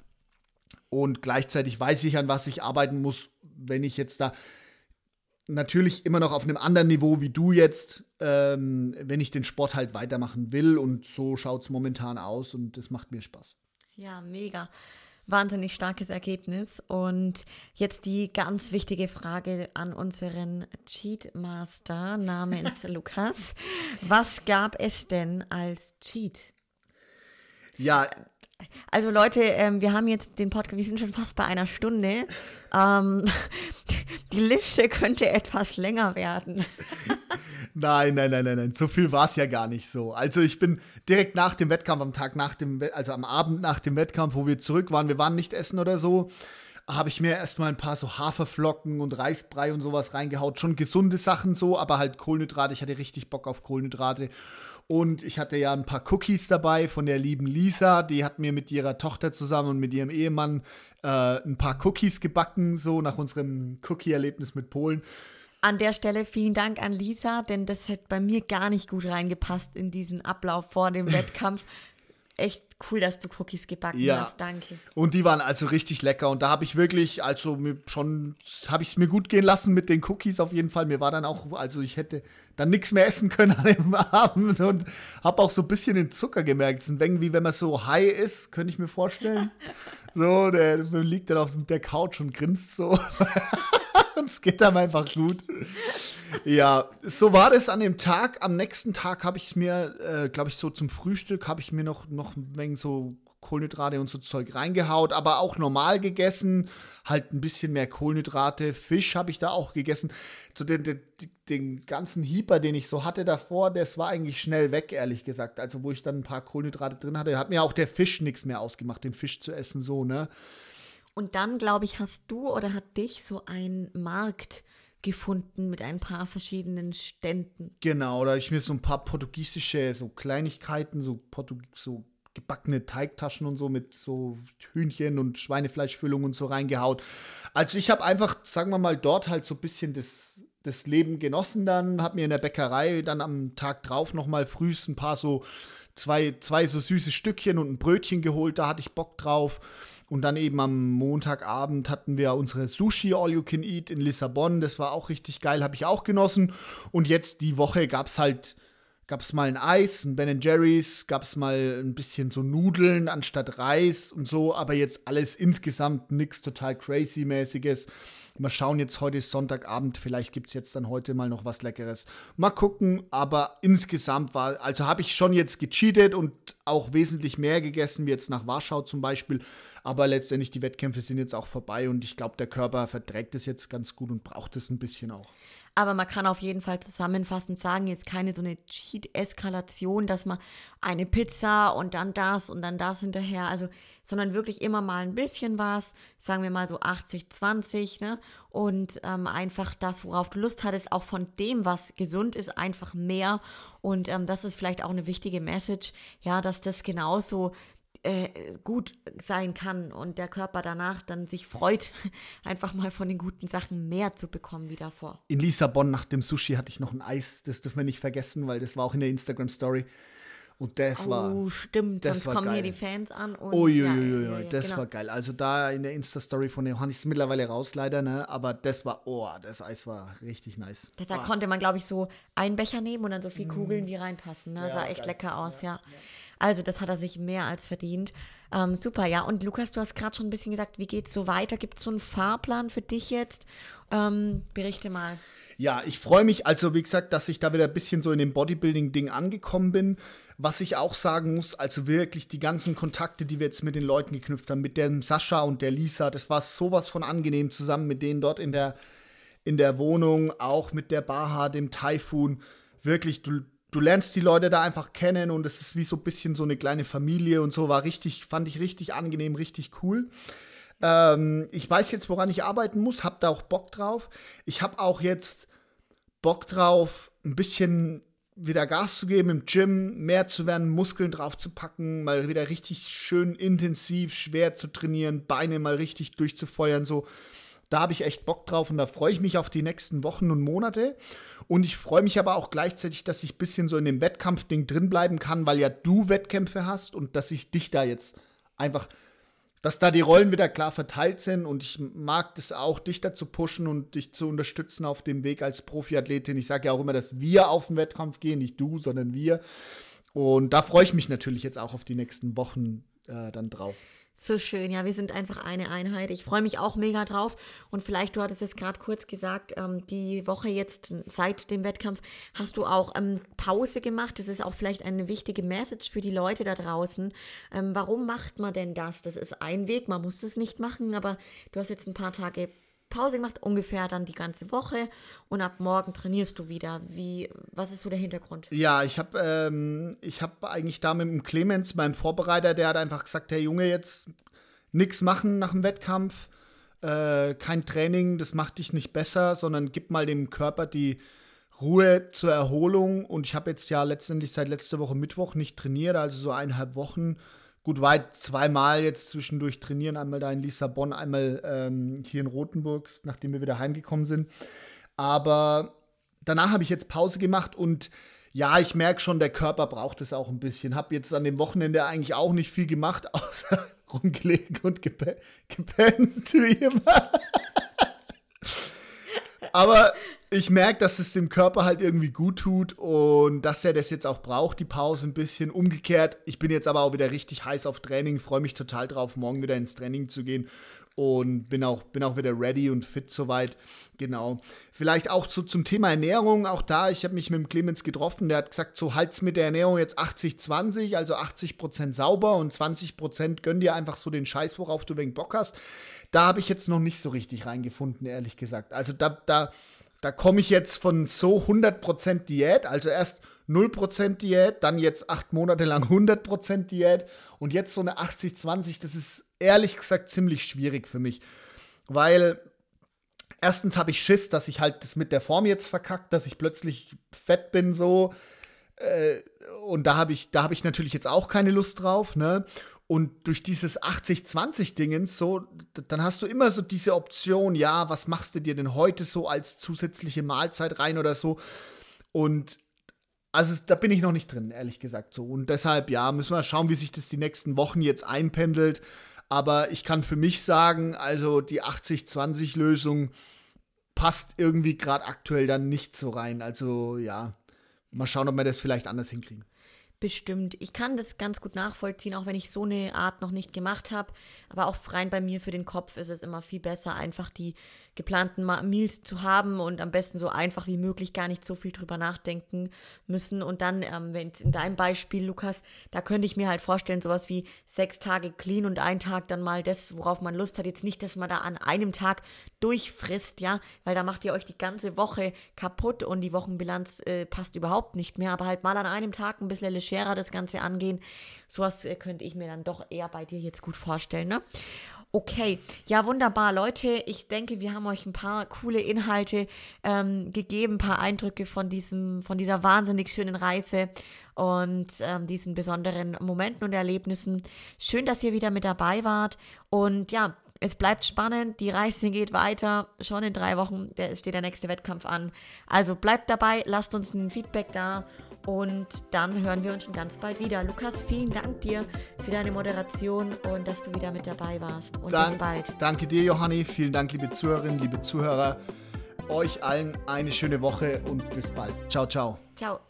Und gleichzeitig weiß ich, an was ich arbeiten muss, wenn ich jetzt da natürlich immer noch auf einem anderen Niveau wie du jetzt, ähm, wenn ich den Sport halt weitermachen will. Und so schaut es momentan aus und es macht mir Spaß. Ja, mega. Wahnsinnig starkes Ergebnis. Und jetzt die ganz wichtige Frage an unseren Cheatmaster namens Lukas. Was gab es denn als Cheat? Ja, also Leute, ähm, wir haben jetzt den Podcast, wir sind schon fast bei einer Stunde. Ähm, die Liste könnte etwas länger werden. nein, nein, nein, nein, nein. So viel war es ja gar nicht so. Also ich bin direkt nach dem Wettkampf, am Tag nach dem, also am Abend nach dem Wettkampf, wo wir zurück waren, wir waren nicht essen oder so, habe ich mir erstmal ein paar so Haferflocken und Reisbrei und sowas reingehaut. Schon gesunde Sachen so, aber halt Kohlenhydrate. Ich hatte richtig Bock auf Kohlenhydrate. Und ich hatte ja ein paar Cookies dabei von der lieben Lisa. Die hat mir mit ihrer Tochter zusammen und mit ihrem Ehemann äh, ein paar Cookies gebacken, so nach unserem Cookie-Erlebnis mit Polen. An der Stelle vielen Dank an Lisa, denn das hat bei mir gar nicht gut reingepasst in diesen Ablauf vor dem Wettkampf echt cool, dass du Cookies gebacken ja. hast. Danke. Und die waren also richtig lecker. Und da habe ich wirklich, also schon, habe ich es mir gut gehen lassen mit den Cookies auf jeden Fall. Mir war dann auch, also ich hätte dann nichts mehr essen können an dem Abend und habe auch so ein bisschen den Zucker gemerkt. Es ist ein wie wenn man so high ist, könnte ich mir vorstellen. so, der, der liegt dann auf der Couch und grinst so. es geht dann einfach gut. Ja, so war das an dem Tag. Am nächsten Tag habe ich es mir, äh, glaube ich, so zum Frühstück habe ich mir noch, noch ein wenig so Kohlenhydrate und so Zeug reingehaut, aber auch normal gegessen, halt ein bisschen mehr Kohlenhydrate. Fisch habe ich da auch gegessen. So den, den, den ganzen Hieper, den ich so hatte davor, das war eigentlich schnell weg, ehrlich gesagt. Also, wo ich dann ein paar Kohlenhydrate drin hatte, hat mir auch der Fisch nichts mehr ausgemacht, den Fisch zu essen, so, ne? Und dann, glaube ich, hast du oder hat dich so ein Markt gefunden mit ein paar verschiedenen Ständen. Genau, da habe ich mir so ein paar portugiesische so Kleinigkeiten, so, so gebackene Teigtaschen und so mit so Hühnchen und Schweinefleischfüllung und so reingehaut. Also ich habe einfach, sagen wir mal, dort halt so ein bisschen das, das Leben genossen dann, habe mir in der Bäckerei dann am Tag drauf noch mal frühst ein paar so zwei, zwei so süße Stückchen und ein Brötchen geholt, da hatte ich Bock drauf. Und dann eben am Montagabend hatten wir unsere Sushi All You Can Eat in Lissabon. Das war auch richtig geil, habe ich auch genossen. Und jetzt die Woche gab es halt, gab es mal ein Eis, ein Ben Jerry's, gab es mal ein bisschen so Nudeln anstatt Reis und so. Aber jetzt alles insgesamt nichts total crazy-mäßiges. Mal schauen, jetzt heute ist Sonntagabend, vielleicht gibt es jetzt dann heute mal noch was Leckeres. Mal gucken, aber insgesamt war, also habe ich schon jetzt gecheatet und auch wesentlich mehr gegessen, wie jetzt nach Warschau zum Beispiel. Aber letztendlich die Wettkämpfe sind jetzt auch vorbei und ich glaube, der Körper verträgt es jetzt ganz gut und braucht es ein bisschen auch. Aber man kann auf jeden Fall zusammenfassend sagen, jetzt keine so eine Cheat-Eskalation, dass man eine Pizza und dann das und dann das hinterher, also, sondern wirklich immer mal ein bisschen was, sagen wir mal so 80, 20, ne? Und ähm, einfach das, worauf du Lust hattest, auch von dem, was gesund ist, einfach mehr. Und ähm, das ist vielleicht auch eine wichtige Message, ja, dass das genauso äh, gut sein kann und der Körper danach dann sich freut, einfach mal von den guten Sachen mehr zu bekommen wie davor. In Lissabon nach dem Sushi hatte ich noch ein Eis, das dürfen wir nicht vergessen, weil das war auch in der Instagram-Story. Und das oh, war. Oh, stimmt, das sonst kommen geil. hier die Fans an. Und Uiuiui, ja, ja, ja, das genau. war geil. Also da in der Insta-Story von Johannes mittlerweile raus, leider, ne? Aber das war, oh, das Eis war richtig nice. Da, da oh. konnte man, glaube ich, so einen Becher nehmen und dann so viele Kugeln, die reinpassen. Ne? sah echt geil. lecker aus, ja. Also das hat er sich mehr als verdient. Ähm, super, ja. Und Lukas, du hast gerade schon ein bisschen gesagt, wie geht es so weiter? Gibt es so einen Fahrplan für dich jetzt? Ähm, berichte mal. Ja, ich freue mich also, wie gesagt, dass ich da wieder ein bisschen so in dem Bodybuilding-Ding angekommen bin. Was ich auch sagen muss, also wirklich die ganzen Kontakte, die wir jetzt mit den Leuten geknüpft haben, mit dem Sascha und der Lisa, das war sowas von angenehm zusammen mit denen dort in der, in der Wohnung, auch mit der Baha, dem Typhoon. Wirklich, du, du lernst die Leute da einfach kennen und es ist wie so ein bisschen so eine kleine Familie und so, war richtig, fand ich richtig angenehm, richtig cool. Ähm, ich weiß jetzt, woran ich arbeiten muss, hab da auch Bock drauf. Ich habe auch jetzt Bock drauf, ein bisschen wieder Gas zu geben im Gym, mehr zu werden, Muskeln drauf zu packen, mal wieder richtig schön intensiv, schwer zu trainieren, Beine mal richtig durchzufeuern, so. Da habe ich echt Bock drauf und da freue ich mich auf die nächsten Wochen und Monate. Und ich freue mich aber auch gleichzeitig, dass ich ein bisschen so in dem Wettkampfding drin bleiben kann, weil ja du Wettkämpfe hast und dass ich dich da jetzt einfach dass da die Rollen wieder klar verteilt sind und ich mag das auch, dich dazu pushen und dich zu unterstützen auf dem Weg als Profiathletin. Ich sage ja auch immer, dass wir auf den Wettkampf gehen, nicht du, sondern wir. Und da freue ich mich natürlich jetzt auch auf die nächsten Wochen äh, dann drauf. So schön, ja, wir sind einfach eine Einheit. Ich freue mich auch mega drauf. Und vielleicht, du hattest es gerade kurz gesagt, ähm, die Woche jetzt seit dem Wettkampf hast du auch ähm, Pause gemacht. Das ist auch vielleicht eine wichtige Message für die Leute da draußen. Ähm, warum macht man denn das? Das ist ein Weg, man muss das nicht machen, aber du hast jetzt ein paar Tage Pause gemacht, ungefähr dann die ganze Woche und ab morgen trainierst du wieder. Wie, was ist so der Hintergrund? Ja, ich habe ähm, hab eigentlich da mit dem Clemens, meinem Vorbereiter, der hat einfach gesagt, der Junge, jetzt nichts machen nach dem Wettkampf, äh, kein Training, das macht dich nicht besser, sondern gib mal dem Körper die Ruhe zur Erholung. Und ich habe jetzt ja letztendlich seit letzter Woche Mittwoch nicht trainiert, also so eineinhalb Wochen gut weit zweimal jetzt zwischendurch trainieren, einmal da in Lissabon, einmal ähm, hier in Rothenburg, nachdem wir wieder heimgekommen sind. Aber danach habe ich jetzt Pause gemacht und ja, ich merke schon, der Körper braucht es auch ein bisschen. Habe jetzt an dem Wochenende eigentlich auch nicht viel gemacht, außer rumgelegen und gepennt, wie immer. Aber ich merke, dass es dem Körper halt irgendwie gut tut und dass er das jetzt auch braucht, die Pause ein bisschen. Umgekehrt, ich bin jetzt aber auch wieder richtig heiß auf Training, freue mich total drauf, morgen wieder ins Training zu gehen und bin auch, bin auch wieder ready und fit soweit. Genau. Vielleicht auch so zum Thema Ernährung, auch da, ich habe mich mit dem Clemens getroffen, der hat gesagt, so halt's mit der Ernährung jetzt 80-20, also 80% sauber und 20% gönn dir einfach so den Scheiß, worauf du wenig Bock hast. Da habe ich jetzt noch nicht so richtig reingefunden, ehrlich gesagt. Also da, da da komme ich jetzt von so 100% Diät, also erst 0% Diät, dann jetzt acht Monate lang 100% Diät und jetzt so eine 80-20, das ist ehrlich gesagt ziemlich schwierig für mich, weil erstens habe ich Schiss, dass ich halt das mit der Form jetzt verkackt, dass ich plötzlich fett bin so äh, und da habe ich, da ich natürlich jetzt auch keine Lust drauf, ne? Und durch dieses 80-20-Dingens, so, dann hast du immer so diese Option, ja, was machst du dir denn heute so als zusätzliche Mahlzeit rein oder so? Und also da bin ich noch nicht drin, ehrlich gesagt so. Und deshalb, ja, müssen wir schauen, wie sich das die nächsten Wochen jetzt einpendelt. Aber ich kann für mich sagen, also die 80-20-Lösung passt irgendwie gerade aktuell dann nicht so rein. Also ja, mal schauen, ob wir das vielleicht anders hinkriegen. Bestimmt. Ich kann das ganz gut nachvollziehen, auch wenn ich so eine Art noch nicht gemacht habe. Aber auch rein bei mir für den Kopf ist es immer viel besser, einfach die geplanten Meals zu haben und am besten so einfach wie möglich gar nicht so viel drüber nachdenken müssen. Und dann, ähm, wenn in deinem Beispiel, Lukas, da könnte ich mir halt vorstellen, sowas wie sechs Tage clean und ein Tag dann mal das, worauf man Lust hat. Jetzt nicht, dass man da an einem Tag durchfrisst, ja, weil da macht ihr euch die ganze Woche kaputt und die Wochenbilanz äh, passt überhaupt nicht mehr. Aber halt mal an einem Tag ein bisschen legerer das Ganze angehen. Sowas äh, könnte ich mir dann doch eher bei dir jetzt gut vorstellen, ne? Okay, ja wunderbar, Leute. Ich denke, wir haben euch ein paar coole Inhalte ähm, gegeben, ein paar Eindrücke von diesem, von dieser wahnsinnig schönen Reise und ähm, diesen besonderen Momenten und Erlebnissen. Schön, dass ihr wieder mit dabei wart. Und ja, es bleibt spannend, die Reise geht weiter. Schon in drei Wochen steht der nächste Wettkampf an. Also bleibt dabei, lasst uns ein Feedback da und dann hören wir uns schon ganz bald wieder. Lukas, vielen Dank dir für deine Moderation und dass du wieder mit dabei warst. Und Dank, bis bald. Danke dir, Johanni. Vielen Dank, liebe Zuhörerinnen, liebe Zuhörer. Euch allen eine schöne Woche und bis bald. Ciao, ciao. Ciao.